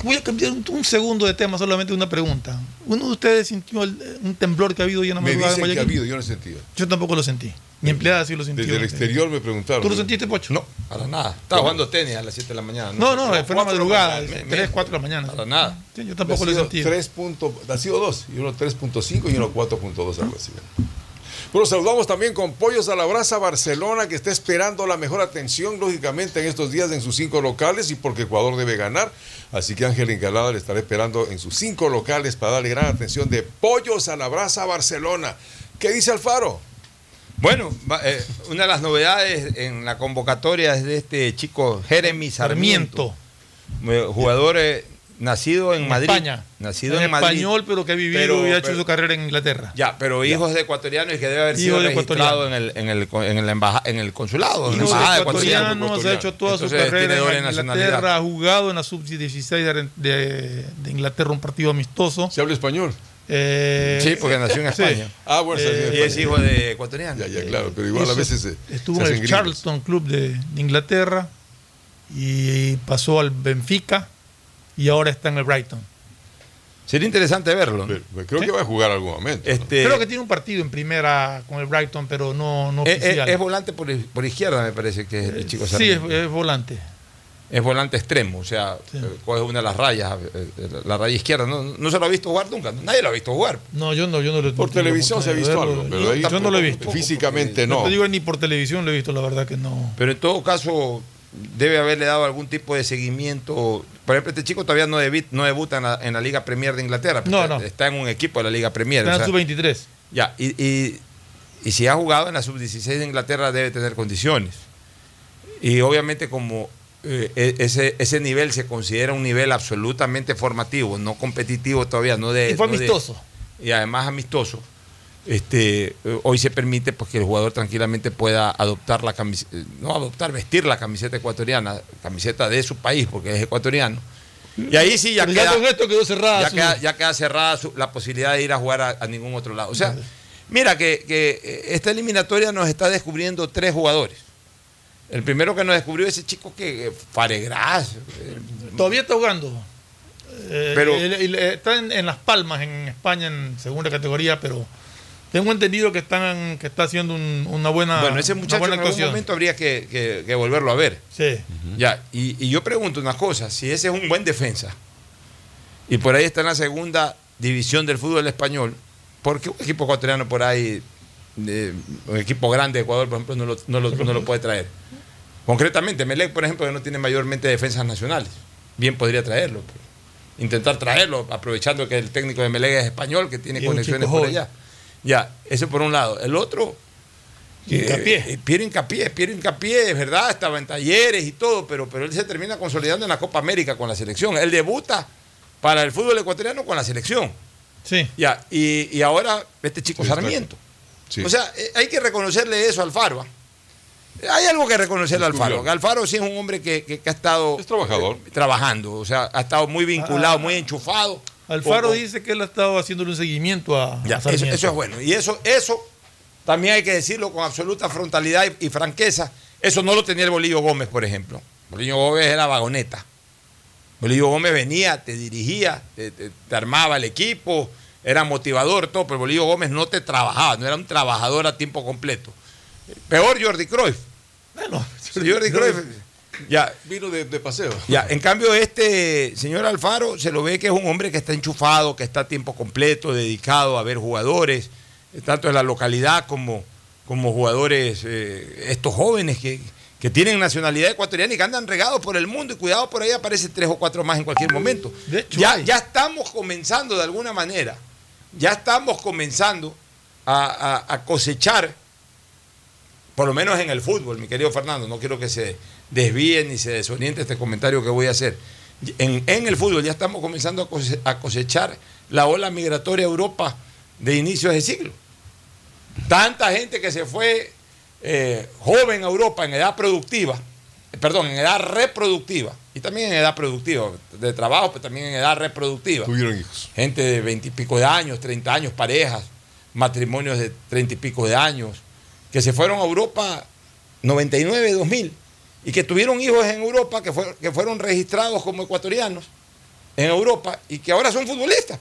voy a cambiar un, un segundo de tema, solamente una pregunta. ¿Uno de ustedes sintió el- un temblor que ha habido hoy en la Me madrugada en dicen que ha Guayaquil? habido, yo no he sentido. Yo tampoco lo sentí. Mi empleada sí lo sintió. Desde el exterior me preguntaron. ¿Tú lo sentiste, Pocho? No, para nada. Estaba jugando tenis a las 7 de la mañana. No, no, fue la cuatro de madrugada, mañana, me- 3, me- 4 de la mañana. Para nada. Sí, yo tampoco lo Ha sentido. tres punto- ha sido dos, y uno 3.5 y uno 4.2, algo así. Bueno, saludamos también con Pollos a la Brasa Barcelona, que está esperando la mejor atención, lógicamente, en estos días en sus cinco locales y porque Ecuador debe ganar. Así que Ángel Encalada le estará esperando en sus cinco locales para darle gran atención de Pollos a la Brasa Barcelona. ¿Qué dice Alfaro? Bueno, eh, una de las novedades en la convocatoria es de este chico Jeremy Sarmiento, eh, jugador eh, nacido en, En Madrid. España. Nacido en en, Madrid. español, pero que ha vivido Pero- y ha hecho pero- su carrera en Inglaterra. Ya, pero hijos de ecuatorianos y que debe haber sido Hijo de registrado en el, en, el, en, el embaja- en el consulado, en la Hijo embajada de ecuatorianos, ha hecho toda su Entonces, carrera en. Inglaterra, ha jugado en la sub-16 de, de- de Inglaterra un partido amistoso. ¿Se habla español? Sí, porque nació en Sí. España. Ah, bueno, Eh, y es hijo de ecuatoriano. Ya, ya, claro, pero igual a veces se, estuvo se en el gringos. Charleston Club de, de Inglaterra y pasó al Benfica y ahora está en el Brighton. Sería interesante verlo. creo que va a jugar algún momento. Este, Creo que tiene un partido en primera con el Brighton, pero no, no es, es- oficial. es volante por, por izquierda, me parece que es el chico sí, es, volante. Es volante extremo, o sea, eh, coge una de las rayas, eh, eh, la raya izquierda. No, no se lo ha visto jugar nunca, nadie lo ha visto jugar. No, yo no, yo no lo Por televisión se ha visto algo, pero yo, ahí yo no lo he visto. Físicamente no. te digo ni por televisión lo he visto, la verdad que no. Pero en todo caso, debe haberle dado algún tipo de seguimiento. Por ejemplo, este chico todavía no, no debuta en la, en la Liga Premier de Inglaterra. No, está, no. está en un equipo de la Liga Premier. Está o en sea, sub-23. Ya, y, y- y si ha jugado en la sub-16 de Inglaterra debe tener condiciones. Y obviamente como eh, e- ese, ese nivel se considera un nivel absolutamente formativo, no competitivo todavía, no de... Y fue no de- amistoso. y además amistoso. Este, eh, hoy se permite pues, que el jugador tranquilamente pueda adoptar la camiseta, no adoptar, vestir la camiseta ecuatoriana, camiseta de su país, porque es ecuatoriano. Y ahí sí ya queda, esto quedó cerrada ya su- queda, ya queda cerrada su- la posibilidad de ir a jugar a, a ningún otro lado. O sea, mira que, que, eh, esta eliminatoria nos está descubriendo tres jugadores. El primero que nos descubrió ese chico que eh, Faregras. eh, Todavía está jugando. Eh, Pero- él- él está en, en Las Palmas, en España, en segunda categoría, pero tengo entendido que están que está haciendo un- una buena Bueno, ese muchacho en algún momento habría que, que- que volverlo a ver. Sí. Ya, y, y yo pregunto una cosa, si ese es un buen defensa, y por ahí está en la segunda división del fútbol español, ¿por qué un equipo ecuatoriano por ahí, de- un equipo grande de Ecuador, por ejemplo, no lo, no lo- no lo puede traer? Concretamente, Melec, por ejemplo, que no tiene mayormente defensas nacionales, bien podría traerlo. pues. Intentar traerlo, aprovechando que el técnico de Melec es español, que tiene Y conexiones por allá. Ya, eso por un lado. El otro, Hincapié. eh, Piero Hincapié, Piero Hincapié, es verdad, estaba en talleres y todo, pero, pero él se termina consolidando en la Copa América con la selección. Él debuta para el fútbol ecuatoriano con la selección. Sí. Ya, y, y ahora este chico Sí. Sarmiento. O sea, eh, hay que reconocerle eso a Alfaro. ¿ah? Hay algo que reconocerle a Alfaro. Alfaro sí es un hombre que, que- que ha estado Es trabajador. eh, trabajando, o sea, ha estado muy vinculado, Ah. muy enchufado. Alfaro dice que él ha estado haciéndole un seguimiento a, Ya, a eso, eso es bueno. Y eso, eso también hay que decirlo con absoluta frontalidad y, y franqueza. Eso no lo tenía el Bolillo Gómez, por ejemplo. Bolillo Gómez era vagoneta. Bolillo Gómez venía, te dirigía, te, te- te armaba el equipo, era motivador, todo, pero Bolillo Gómez no te trabajaba, no era un trabajador a tiempo completo. Peor Jordi Cruyff. Bueno, Jordi Cruyff. Ya, Vino de, de paseo. ya, en cambio, este señor Alfaro se lo ve que es un hombre que está enchufado, que está a tiempo completo, dedicado a ver jugadores, tanto en la localidad como, como jugadores, eh, estos jóvenes que, que tienen nacionalidad ecuatoriana y que andan regados por el mundo y cuidado por ahí aparece tres o cuatro más en cualquier momento. ya, ya estamos comenzando de alguna manera, ya estamos comenzando a, a- a cosechar por lo menos en el fútbol, mi querido Fernando, no quiero que se desvíe ni se desoriente este comentario que voy a hacer. En, en el fútbol ya estamos comenzando a cose- a cosechar la ola migratoria a Europa de inicios de siglo. Tanta gente que se fue eh, joven a Europa en edad productiva, eh, perdón, en edad reproductiva, y también en edad productiva, de trabajo, pero también en edad reproductiva. Tuvieron hijos. Gente de veintipico de años, 30 años, parejas, matrimonios de treinta y pico de años, que se fueron a Europa 99, 2000, y que tuvieron hijos en Europa que, fue- que fueron registrados como ecuatorianos en Europa y que ahora son futbolistas,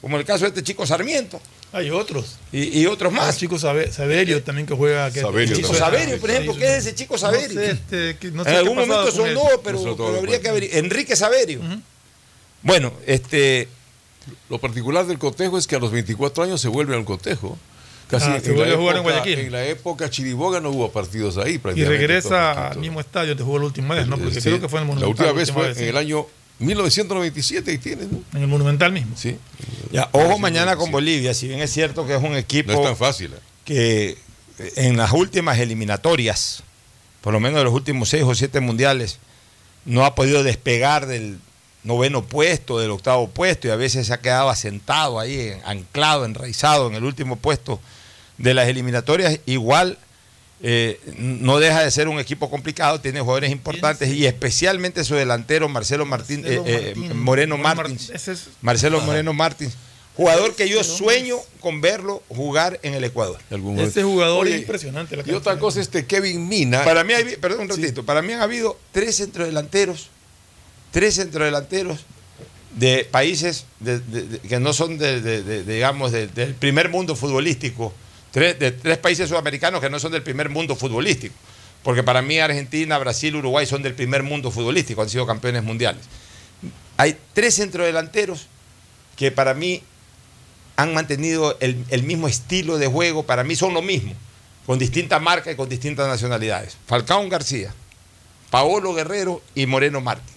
como el caso de este chico Sarmiento. Hay otros. Y, y otros más. Ah, chico Saverio también que juega. Que, El chico Saverio, por ejemplo, ¿qué es ese chico Saverio? No sé, este, que- no sé en algún momento él. sonó, pero, pero habría que haber. Enrique Saverio. Bueno, este. Lo particular del cotejo es que a los 24 años se vuelve al cotejo. Casi Ah, en se la vuelve a jugar en época- Guayaquil. En la época Chiriboga no hubo partidos ahí Y prácticamente. regresa al mismo estadio donde jugó la última vez, ¿no? Porque Sí, creo que fue en el La Monumental. última vez fue en el año 1997 y tienes, ¿no? En el Monumental mismo. Sí. Ya, ojo mañana con Bolivia, si bien es cierto que es un equipo No es tan fácil. ¿eh? que en las últimas eliminatorias, por lo menos de los últimos seis o siete mundiales, no ha podido despegar del noveno puesto, del octavo puesto, y a veces se ha quedado asentado ahí, anclado, enraizado en el último puesto de las eliminatorias. Igual eh, no deja de ser un equipo complicado, tiene jugadores importantes y especialmente su delantero Marcelo Martín, Marcelo eh, eh, Martín. Moreno Mar- Martins. es- Marcelo Ah. Moreno Martins. Jugador que yo sueño con verlo jugar en el Ecuador. Este jugador Oye, es impresionante. La Y otra cosa, este Kevin Mina. Para mí, hay- perdón un ratito, para mí han habido tres centrodelanteros, tres centrodelanteros de países de- de- de- que no son de, de- de- digamos, de- del primer mundo futbolístico, tres, de tres países sudamericanos que no son del primer mundo futbolístico. Porque para mí Argentina, Brasil, Uruguay son del primer mundo futbolístico, han sido campeones mundiales. Hay tres centrodelanteros que para mí han mantenido el, el mismo estilo de juego, para mí son lo mismo, con distintas marcas y con distintas nacionalidades. Falcao García, Paolo Guerrero y Moreno Martins.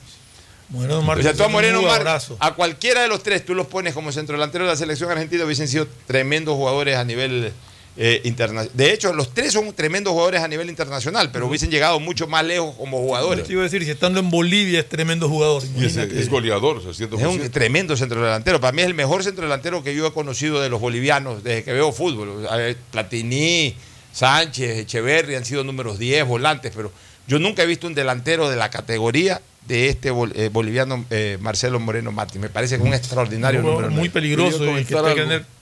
Moreno O Martins sea, tú a Moreno Martins, a cualquiera de los tres, tú los pones como centrodelantero de la selección argentina, hubiesen sido tremendos jugadores a nivel eh, internacional. De hecho, los tres son tremendos jugadores a nivel internacional, pero hubiesen llegado mucho más lejos como jugadores. Te iba a decir, si estando en Bolivia es tremendo jugador. Y es, es goleador, o sea, 100%. Es un tremendo centrodelantero. Para mí es el mejor centrodelantero que yo he conocido de los bolivianos desde que veo fútbol. Platini, Sánchez, Echeverri han sido números 10, volantes, pero yo nunca he visto un delantero de la categoría de este bol- eh, boliviano eh, Marcelo Moreno Martins. Me parece que es un extraordinario Un número. muy peligroso y que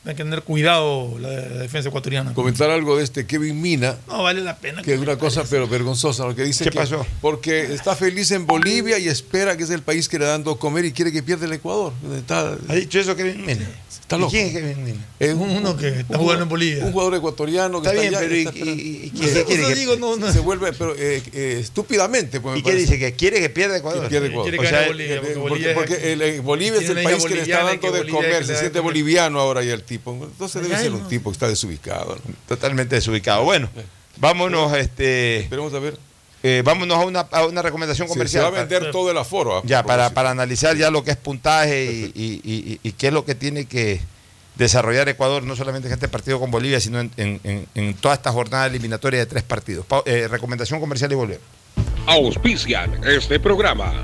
hay que, tener, cuidado la, la defensa ecuatoriana. Comentar algo de este Kevin Mina. No vale la pena. Que es una cosa pero vergonzosa lo que dice ¿Qué que- pasó? porque está feliz en Bolivia y espera que es el país que le dando comer y quiere que pierda el Ecuador. Está, ¿Ha dicho eso Kevin Mina? está ¿Y loco. quién es Kevin Mina? Es Uno que está jugando en Bolivia. Un jugador ecuatoriano que Está está, bien, allá, pero ¿y, y- y- y quiere eso que- digo, no, no. se vuelve pero eh, eh, estúpidamente pues, ¿Y qué parece. dice? ¿Que quiere que pierda Ecuador? Que pierde Ecuador. Quiere O que sea, Bolivia, porque porque, Bolivia es- porque el, eh, Bolivia es tiene el una país que le está y dando de comer, se siente boliviano ahora ya el tipo. Entonces debe ser un tipo que está desubicado. ¿no? Totalmente desubicado. Bueno, vámonos, este, Esperemos a ver. eh, vámonos a una, a una recomendación Si se comercial. va a vender todo el aforo. ah, Ya, para, para analizar ya lo que es puntaje y, y- y- y qué es lo que tiene que desarrollar Ecuador, no solamente en este partido con Bolivia, sino en, en- en- en toda esta jornada eliminatoria de tres partidos. Pa- eh, recomendación comercial y volver. Auspician este programa.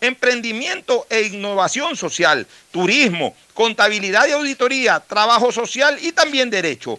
emprendimiento e innovación social, turismo, contabilidad y auditoría, trabajo social y también derecho.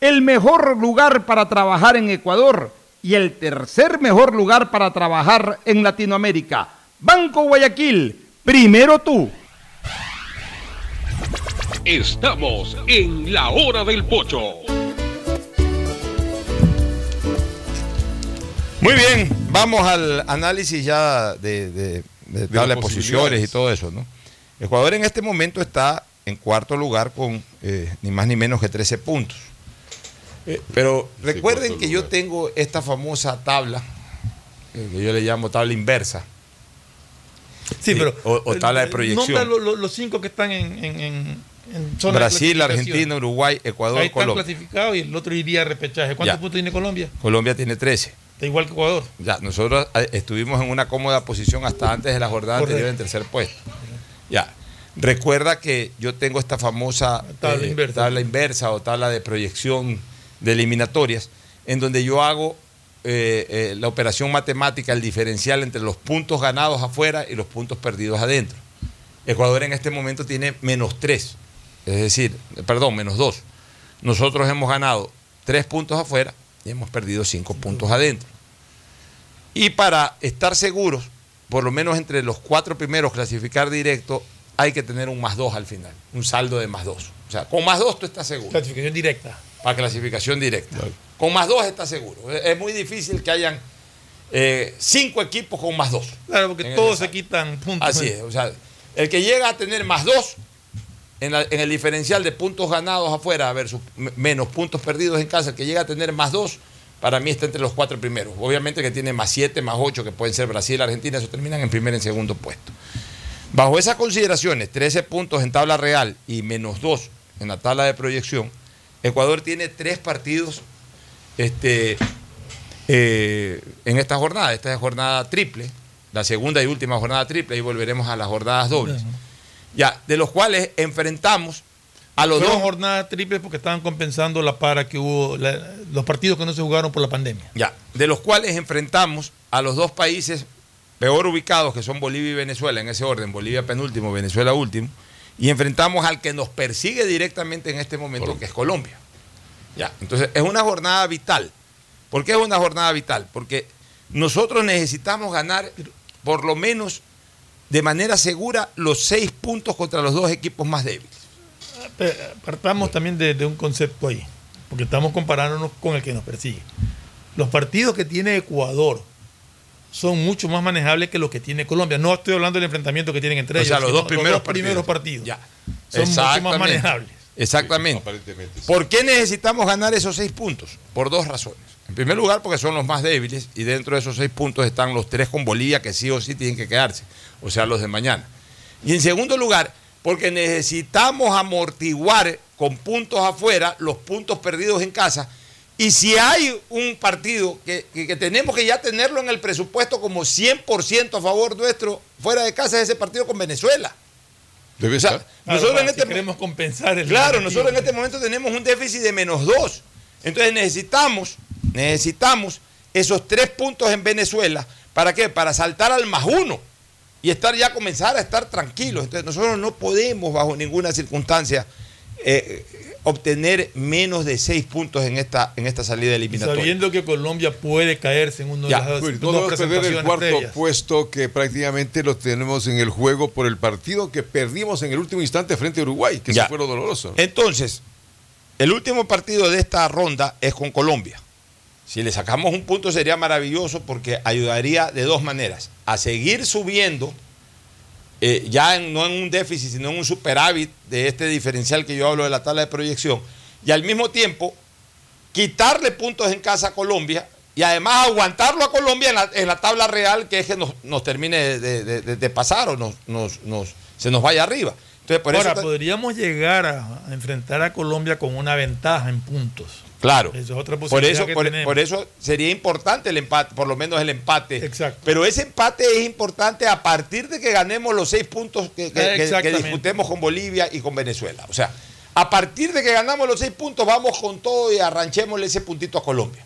el mejor lugar para trabajar en Ecuador y el tercer mejor lugar para trabajar en Latinoamérica. Banco Guayaquil, primero tú. Estamos en la hora del pocho. Muy bien, vamos al análisis ya de, de, de tabla de posiciones y todo eso, ¿no? Ecuador en este momento está en cuarto lugar con eh, ni más ni menos que 13 puntos. Eh, Pero recuerden que yo tengo esta famosa tabla, eh, que yo le llamo tabla inversa. Sí, Eh, pero. o, o tabla de eh, proyección. lo- lo- los cinco que están en, en, en- zona Brasil. Argentina, Uruguay, Ecuador, Ahí están Colombia. clasificados y el otro iría a repechaje. ¿Cuántos Ya. puntos tiene Colombia? Colombia tiene 13. Está igual que Ecuador. Ya, nosotros eh, estuvimos en una cómoda posición hasta antes de la jornada Correcto. anterior en tercer puesto. Ya. Recuerda que yo tengo esta famosa Tabla eh, inversa. tabla inversa o tabla de proyección de eliminatorias, en donde yo hago eh, eh, la operación matemática, el diferencial entre los puntos ganados afuera y los puntos perdidos adentro. Ecuador en este momento tiene menos 3, es decir, perdón, menos 2. Nosotros hemos ganado 3 puntos afuera y hemos perdido 5 puntos adentro. Y para estar seguros, por lo menos entre los cuatro primeros clasificar directo, hay que tener un más 2 al final, un saldo de más 2. O sea, con más 2 tú estás seguro. Clasificación directa. Para clasificación directa. Con más 2 estás seguro. Es muy difícil que hayan eh, cinco equipos con más 2. Claro, porque todos se quitan puntos. Así es, o sea, el que llega a tener más 2 en, la- en el diferencial de puntos ganados afuera versus menos puntos perdidos en casa, el que llega a tener más 2, para mí está entre los cuatro primeros. Obviamente que tiene más 7, más 8, que pueden ser Brasil, Argentina, eso terminan en primer y en segundo puesto. Bajo esas consideraciones, 13 puntos en tabla real y menos 2 en la tabla de proyección, Ecuador tiene tres partidos este, eh, en esta jornada. Esta es jornada triple, la segunda y última jornada triple, y volveremos a las jornadas dobles. Ya, de los cuales enfrentamos a los Fueron dos. jornadas triples porque estaban compensando la para que hubo, la- los partidos que no se jugaron por la pandemia. Ya, de los cuales enfrentamos a los dos países peor ubicados, que son Bolivia y Venezuela, en ese orden, Bolivia penúltimo, Venezuela último, y enfrentamos al que nos persigue directamente en este momento, que es Colombia. Ya, entonces es una jornada vital. ¿Por qué es una jornada vital? Porque nosotros necesitamos ganar por lo menos de manera segura los seis puntos contra los dos equipos más débiles. Pe- Partamos también de, de un concepto ahí, porque estamos comparándonos con el que nos persigue. Los partidos que tiene Ecuador son mucho más manejables que los que tiene Colombia. No estoy hablando del enfrentamiento que tienen entre O ellos. sea, los dos primeros primeros partidos. partidos. Ya. Son mucho más manejables. Exactamente. Aparentemente. sí. ¿Por qué necesitamos ganar esos seis puntos? Por dos razones. En primer lugar, porque son los más débiles y dentro de esos seis puntos están los tres con Bolivia que sí o sí tienen que quedarse, o sea, los de mañana. Y en segundo lugar, porque necesitamos amortiguar con puntos afuera los puntos perdidos en casa. Y si hay un partido que, que- que tenemos que ya tenerlo en el presupuesto como 100% a favor nuestro fuera de casa, es ese partido con Venezuela. Debe O sea, estar. nosotros Claro, en si este queremos compensar el Claro, negativo. nosotros en este momento tenemos un déficit de menos dos. Entonces necesitamos, necesitamos esos tres puntos en Venezuela. ¿Para qué? Para saltar al más uno y estar ya comenzar a estar tranquilos. Entonces nosotros no podemos bajo ninguna circunstancia eh, obtener menos de seis puntos en esta, en esta salida eliminatoria. sabiendo que Colombia puede caerse en uno Ya. de las Pues, dos no debemos perder el cuarto puesto que prácticamente lo tenemos en el juego por el partido que perdimos en el último instante frente a Uruguay, que Ya. eso fue lo doloroso. Entonces, el último partido de esta ronda es con Colombia. Si le sacamos un punto sería maravilloso porque ayudaría de dos maneras. A seguir subiendo, eh, ya en- no en un déficit, sino en un superávit de este diferencial que yo hablo de la tabla de proyección. Y al mismo tiempo, quitarle puntos en casa a Colombia y además aguantarlo a Colombia en la, en la tabla real, que es que nos, nos termine de, de- de- de pasar o nos, nos- nos- se nos vaya arriba. Entonces, por Ahora, eso... podríamos llegar a enfrentar a Colombia con una ventaja en puntos. Claro. Esa es otra Por eso, que por, tenemos. por eso sería importante el empate, por lo menos el empate. Exacto. Pero ese empate es importante a partir de que ganemos los seis puntos que, que- disputemos con Bolivia y con Venezuela. O sea, a partir de que ganamos los seis puntos, vamos con todo y arranchémosle ese puntito a Colombia.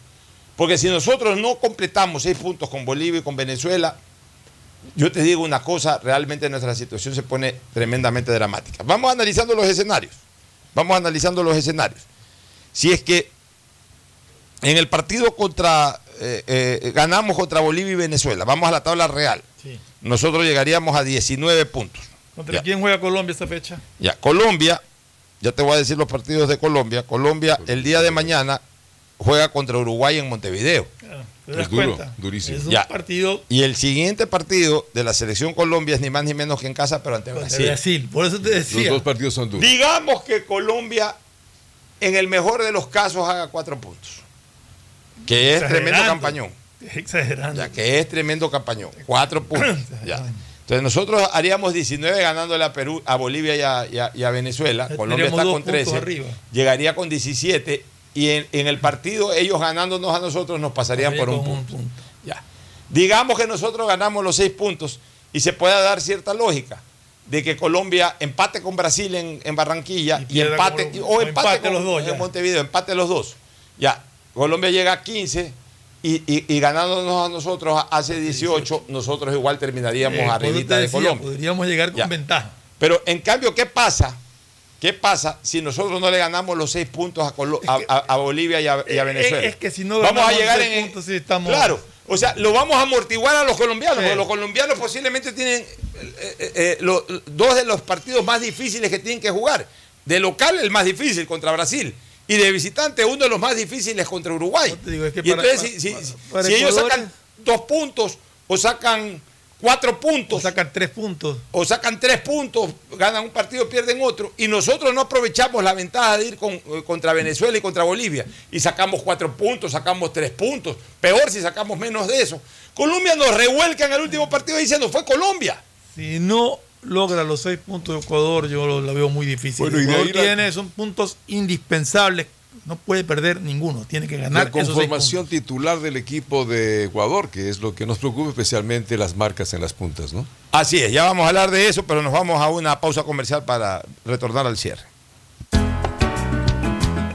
Porque si nosotros no completamos seis puntos con Bolivia y con Venezuela, yo te digo una cosa, realmente nuestra situación se pone tremendamente dramática. Vamos analizando los escenarios. Vamos analizando los escenarios. Si es que en el partido contra eh, eh, ganamos contra Bolivia y Venezuela, vamos a la tabla real. Sí. Nosotros llegaríamos a 19 puntos. ¿Contra Ya. quién juega Colombia esta fecha? Ya, Colombia, ya te voy a decir los partidos de Colombia. Colombia el día de mañana juega contra Uruguay en Montevideo. ¿Te das Es duro, cuenta? durísimo. Es un Ya. partido Y el siguiente partido de la selección Colombia es ni más ni menos que en casa, pero ante de Brasil. Brasil. Por eso te Los decía. dos partidos son duros. Digamos que Colombia, en el mejor de los casos, haga cuatro puntos. Que es tremendo campañón. Exagerando. Ya que es tremendo campañón. Cuatro [CLEARS THROAT] puntos. ya. Entonces nosotros haríamos 19 ganándole a Perú, a Bolivia y a, y a- y a Venezuela. Ya Colombia está con puntos 13. arriba. Llegaría con 17. Y en, en el partido, ellos ganándonos a nosotros, nos pasarían por un Con punto. Ya. Digamos que nosotros ganamos los seis puntos y se pueda dar cierta lógica de que Colombia empate con Brasil en, en Barranquilla y, empate, con- o o empate, empate con- los dos, en. Montevideo, empate los dos. Ya, Colombia llega a 15 y, y- y ganándonos a nosotros hace 18, nosotros igual terminaríamos Eh, arribita de decía, Colombia. Podríamos llegar con Ya. ventaja. Pero en cambio, ¿qué pasa? ¿Qué pasa si nosotros no le ganamos los seis puntos a, Colo- a- a- a Bolivia y a, y a Eh, Venezuela? es que si no vamos a llegar seis en, puntos, sí estamos- Claro, o sea, lo vamos a amortiguar a los colombianos, Sí. porque los colombianos posiblemente tienen eh, eh, eh, dos de los partidos más difíciles que tienen que jugar. De local, el más difícil contra Brasil. Y de visitante, uno de los más difíciles contra Uruguay. digo, es que y para- entonces, si, para- si- para si ellos sacan dos puntos o sacan cuatro puntos. O sacan tres puntos. O sacan tres puntos, ganan un partido, pierden otro. Y nosotros no aprovechamos la ventaja de ir con- eh, contra Venezuela y contra Bolivia. Y sacamos cuatro puntos, sacamos tres puntos. Peor si sacamos menos de eso. Colombia nos revuelca en el último partido diciendo fue Colombia. Si no logra los seis puntos de Ecuador, yo lo, la veo muy difícil. Bueno, y de Ecuador ahí la- tiene, son puntos indispensables. No puede perder ninguno. Tiene que ganar La esos seis conformación titular del equipo de Ecuador, que es lo que nos preocupa especialmente las marcas en las puntas, ¿no? Así es, ya vamos a hablar de eso, pero nos vamos a una pausa comercial para retornar al cierre.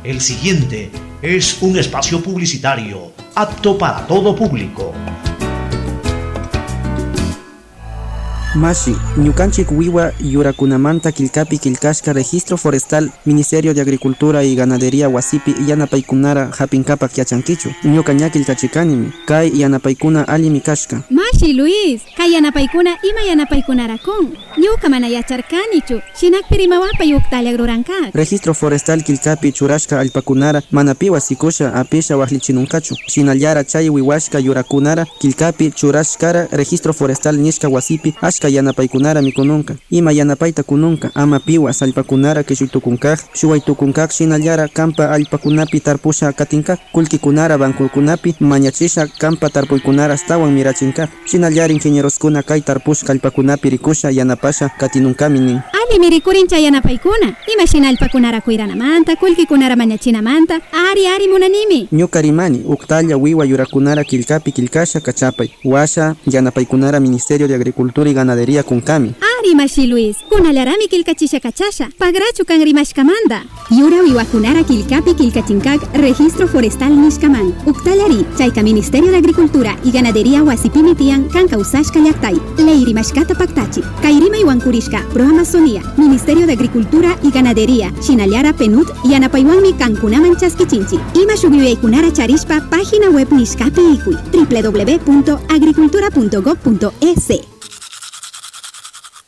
El siguiente es un espacio publicitario apto para todo público. Mashi, Ñukanchik Wiwa Yurakunamanta Kilkapi Kilkashka Registro Forestal Ministerio de Agricultura y Ganadería Wasipi Yanapaikunara Hapinkapak Yachankichu Ñuka Ñakilkachikanimi Kai Yanapaikuna Alimi Kashka Mashi Luis, kay yanapaykuna ima yanapaykunarakun. Ñuka mana yacharkanichu, shinakpirimawapa yuktalla agruranka. Registro Forestal Kilkapi Churashka Alpakunara Manapiwa Sikusha Apisha Wahlichinunkachu Shinallara Chay Wiwashka Yurakunara Kilkapi Churashkara Registro Forestal Nishka Wasipi Kashka yanapaykunara mikununka. Ima yanapayta kununka. Ama piwa sallpakunara kishutukunkaj. Shuwaytukunkaj shinallara kampa allpakunapi tarpusha katinkaj. Kullkikunara bankukunapi mañachisha kampa tarpuykunara astawan mirachinkaj. Shinallara ingenieroskuna kay tarpushka allpakunapi rikusha yanapasha katinunkami nin. Ali mirikurin chayanapaykuna. Ima shinallpakunara kuyranamanta, kullkikunara mañachinamanta. Ari ari munanimi. Ñuka rimani uktalla wiwa yurakunara killkapi killkasha kachapay. Washa yanapaykunara Ministerio de Agricultura y Ganadería kunkami. Ari Luis. Kunallarami kilkachisha kachasha. Pagrachu kan rimashkamanda. Yura wiwakunara kilkapi kilkachinkak registro forestal nishkaman. Uktallari chayka Ministerio de Agricultura y Ganadería wasipimitian kan kausashka llaktay. Leiri mashkata paktachi. Kairima iwankurishka pro Amazonía. Ministerio de Agricultura y Ganadería. Shinallara penut yanapaywanmi kankunaman chaskichinchi. Ima shugriwaykunara charishpa página web nishkapi ikuy www.agricultura.gov.es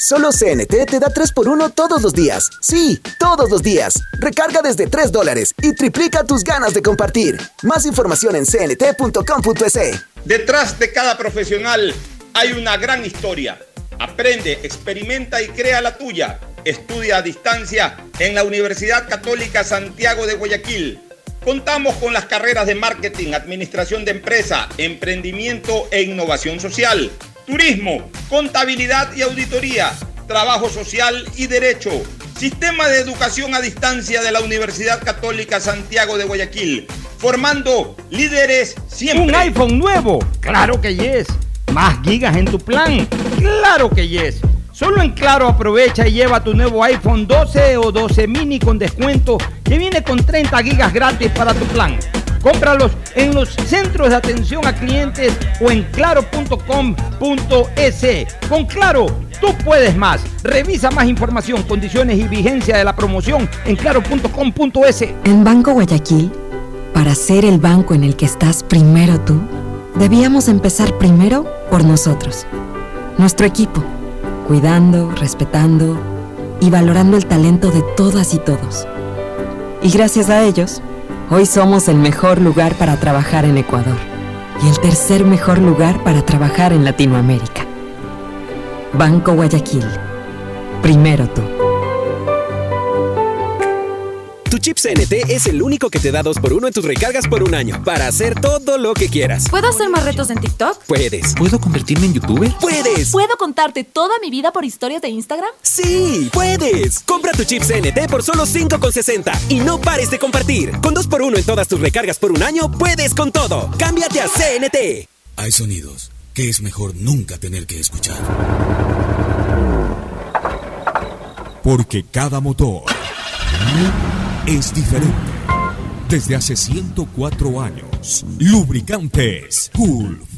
Solo CNT te da 3x1 todos los días. Sí, todos los días. Recarga desde 3 dólares y triplica tus ganas de compartir. Más información en cnt.com.es. Detrás de cada profesional hay una gran historia. Aprende, experimenta y crea la tuya. Estudia a distancia en la Universidad Católica Santiago de Guayaquil. Contamos con las carreras de marketing, administración de empresa, emprendimiento e innovación social, turismo, contabilidad y auditoría, trabajo social y derecho. Sistema de educación a distancia de la Universidad Católica Santiago de Guayaquil, formando líderes siempre. ¿Un iPhone nuevo? Claro que yes. ¿Más gigas en tu plan? Claro que yes. Solo en Claro aprovecha y lleva tu nuevo iPhone 12 o 12 mini con descuento que viene con 30 gigas gratis para tu plan. Cómpralos en los centros de atención a clientes o en claro.com.es. Con Claro, tú puedes más. Revisa más información, condiciones y vigencia de la promoción en claro.com.es. En Banco Guayaquil, para ser el banco en el que estás primero tú, debíamos empezar primero por nosotros. Nuestro equipo, cuidando, respetando y valorando el talento de todas y todos. Y gracias a ellos, Hoy somos el mejor lugar para trabajar en Ecuador y el tercer mejor lugar para trabajar en Latinoamérica. Banco Guayaquil. Primero tú. Tu chip CNT es el único que te da 2x1 en tus recargas por un año para hacer todo lo que quieras. ¿Puedo hacer más retos en TikTok? Puedes. ¿Puedo convertirme en youtuber? ¡Puedes! ¿Puedo contarte toda mi vida por historias de Instagram? ¡Sí! ¡Puedes! Compra tu chip CNT por solo 5,60 y no pares de compartir. Con 2x1 en todas tus recargas por un año, puedes con todo. ¡Cámbiate a CNT! Hay sonidos que es mejor nunca tener que escuchar. Porque cada motor es diferente. Desde hace 104 años, Lubricantes Gulf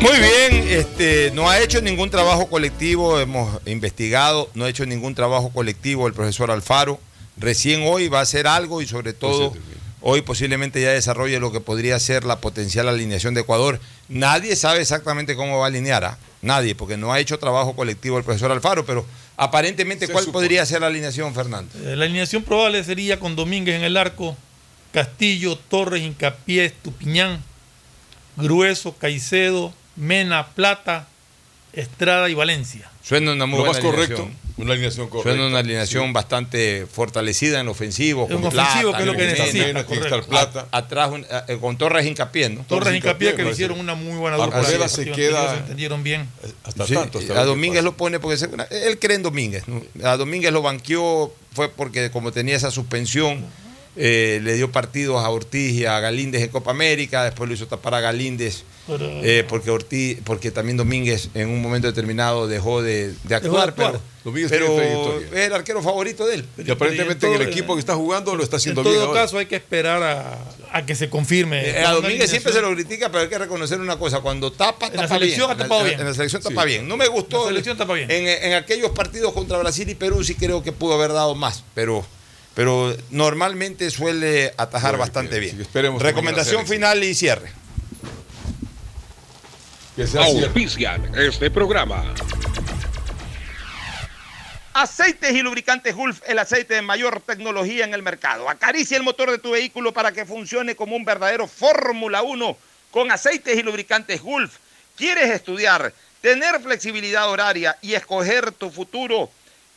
Muy bien, este, no ha hecho ningún trabajo colectivo, hemos investigado, no ha hecho ningún trabajo colectivo el profesor Alfaro. Recién hoy va a hacer algo y sobre todo hoy posiblemente ya desarrolle lo que podría ser la potencial alineación de Ecuador. Nadie sabe exactamente cómo va a alinear, ¿ah? nadie, porque no ha hecho trabajo colectivo el profesor Alfaro, pero aparentemente, ¿cuál podría ser la alineación, Fernando? Eh, la alineación probable sería con Domínguez en el arco, Castillo, Torres, Incapié, Tupiñán, Grueso, Caicedo, Mena, Plata, Estrada y Valencia. Suena una muy Lo buena más correcto, alineación. una alineación correcta. Suena una alineación Sí. bastante fortalecida en ofensivo. En con ofensivo, Plata, que es lo que necesita, Mena, correcto. Plata. A- atrás un- eh, con Torres Hincapié, ¿no? Torres Hincapié que le hicieron una muy buena dupla. Arboleda se queda se entendieron bien. hasta Sí, tanto. hasta a Domínguez lo pone porque se- él cree en Domínguez. ¿no? A Domínguez lo banqueó fue porque como tenía esa suspensión, eh, le dio partidos a Ortiz y a Galíndez en Copa América, después lo hizo tapar a Galíndez eh, porque Ortiz, porque también Domínguez en un momento determinado dejó de, de de actuar, pero, Domínguez pero es el arquero favorito de él. Y aparentemente en el equipo que está jugando lo está haciendo en todo bien ahora. caso hay que esperar a, a que se confirme. Eh, a Domínguez siempre se lo critica, pero hay que reconocer una cosa, cuando tapa, En la tapa selección bien. ha tapado En la- bien. En la selección Sí. tapa bien. No me gustó. La selección tapa bien. En, en aquellos partidos contra Brasil y Perú sí creo que pudo haber dado más, pero, pero normalmente suele atajar Bueno, bastante bien. sí, esperemos Recomendación final y cierre. Que sea. Auspician este programa. Aceites y lubricantes Gulf, el aceite de mayor tecnología en el mercado. Acaricia el motor de tu vehículo para que funcione como un verdadero Fórmula 1 con aceites y lubricantes Gulf. ¿Quieres estudiar, tener flexibilidad horaria y escoger tu futuro?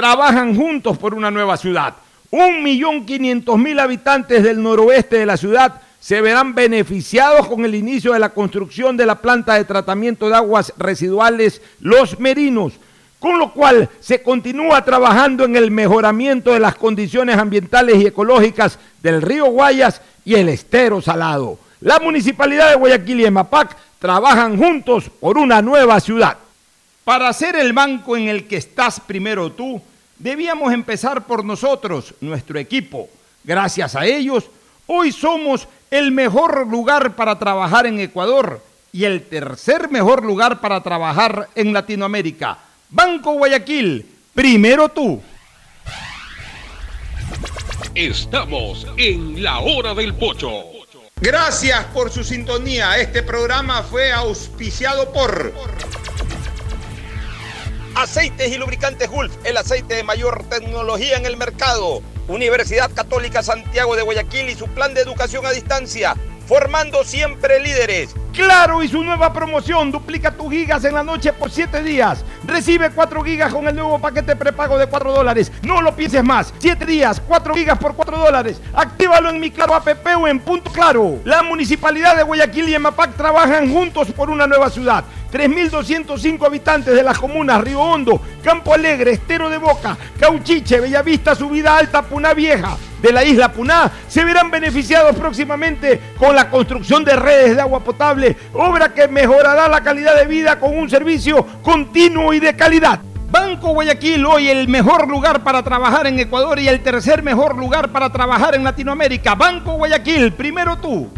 trabajan juntos por una nueva ciudad. Un millón quinientos mil habitantes del noroeste de la ciudad se verán beneficiados con el inicio de la construcción de la planta de tratamiento de aguas residuales Los Merinos, con lo cual se continúa trabajando en el mejoramiento de las condiciones ambientales y ecológicas del río Guayas y el estero salado. La Municipalidad de Guayaquil y EMAPAC trabajan juntos por una nueva ciudad. Para ser el banco en el que estás primero tú, debíamos empezar por nosotros, nuestro equipo. Gracias a ellos, hoy somos el mejor lugar para trabajar en Ecuador y el tercer mejor lugar para trabajar en Latinoamérica. Banco Guayaquil, primero tú. Estamos en la hora del pocho. Gracias por su sintonía. Este programa fue auspiciado por Aceites y lubricantes Gulf, el aceite de mayor tecnología en el mercado. Universidad Católica Santiago de Guayaquil y su plan de educación a distancia, formando siempre líderes. Claro y su nueva promoción, duplica tus gigas en la noche por 7 días. Recibe 4 gigas con el nuevo paquete prepago de 4 dólares. No lo pienses más. 7 días, 4 gigas por 4 dólares. Actívalo en mi Claro APP en Punto Claro. La Municipalidad de Guayaquil y EMAPAC trabajan juntos por una nueva ciudad. 3.205 habitantes de las comunas Río Hondo, Campo Alegre, Estero de Boca, Cauchiche, Bellavista, Subida Alta, Puná Vieja de la isla Puná se verán beneficiados próximamente con la construcción de redes de agua potable, obra que mejorará la calidad de vida con un servicio continuo y de calidad. Banco Guayaquil, hoy el mejor lugar para trabajar en Ecuador y el tercer mejor lugar para trabajar en Latinoamérica. Banco Guayaquil, primero tú.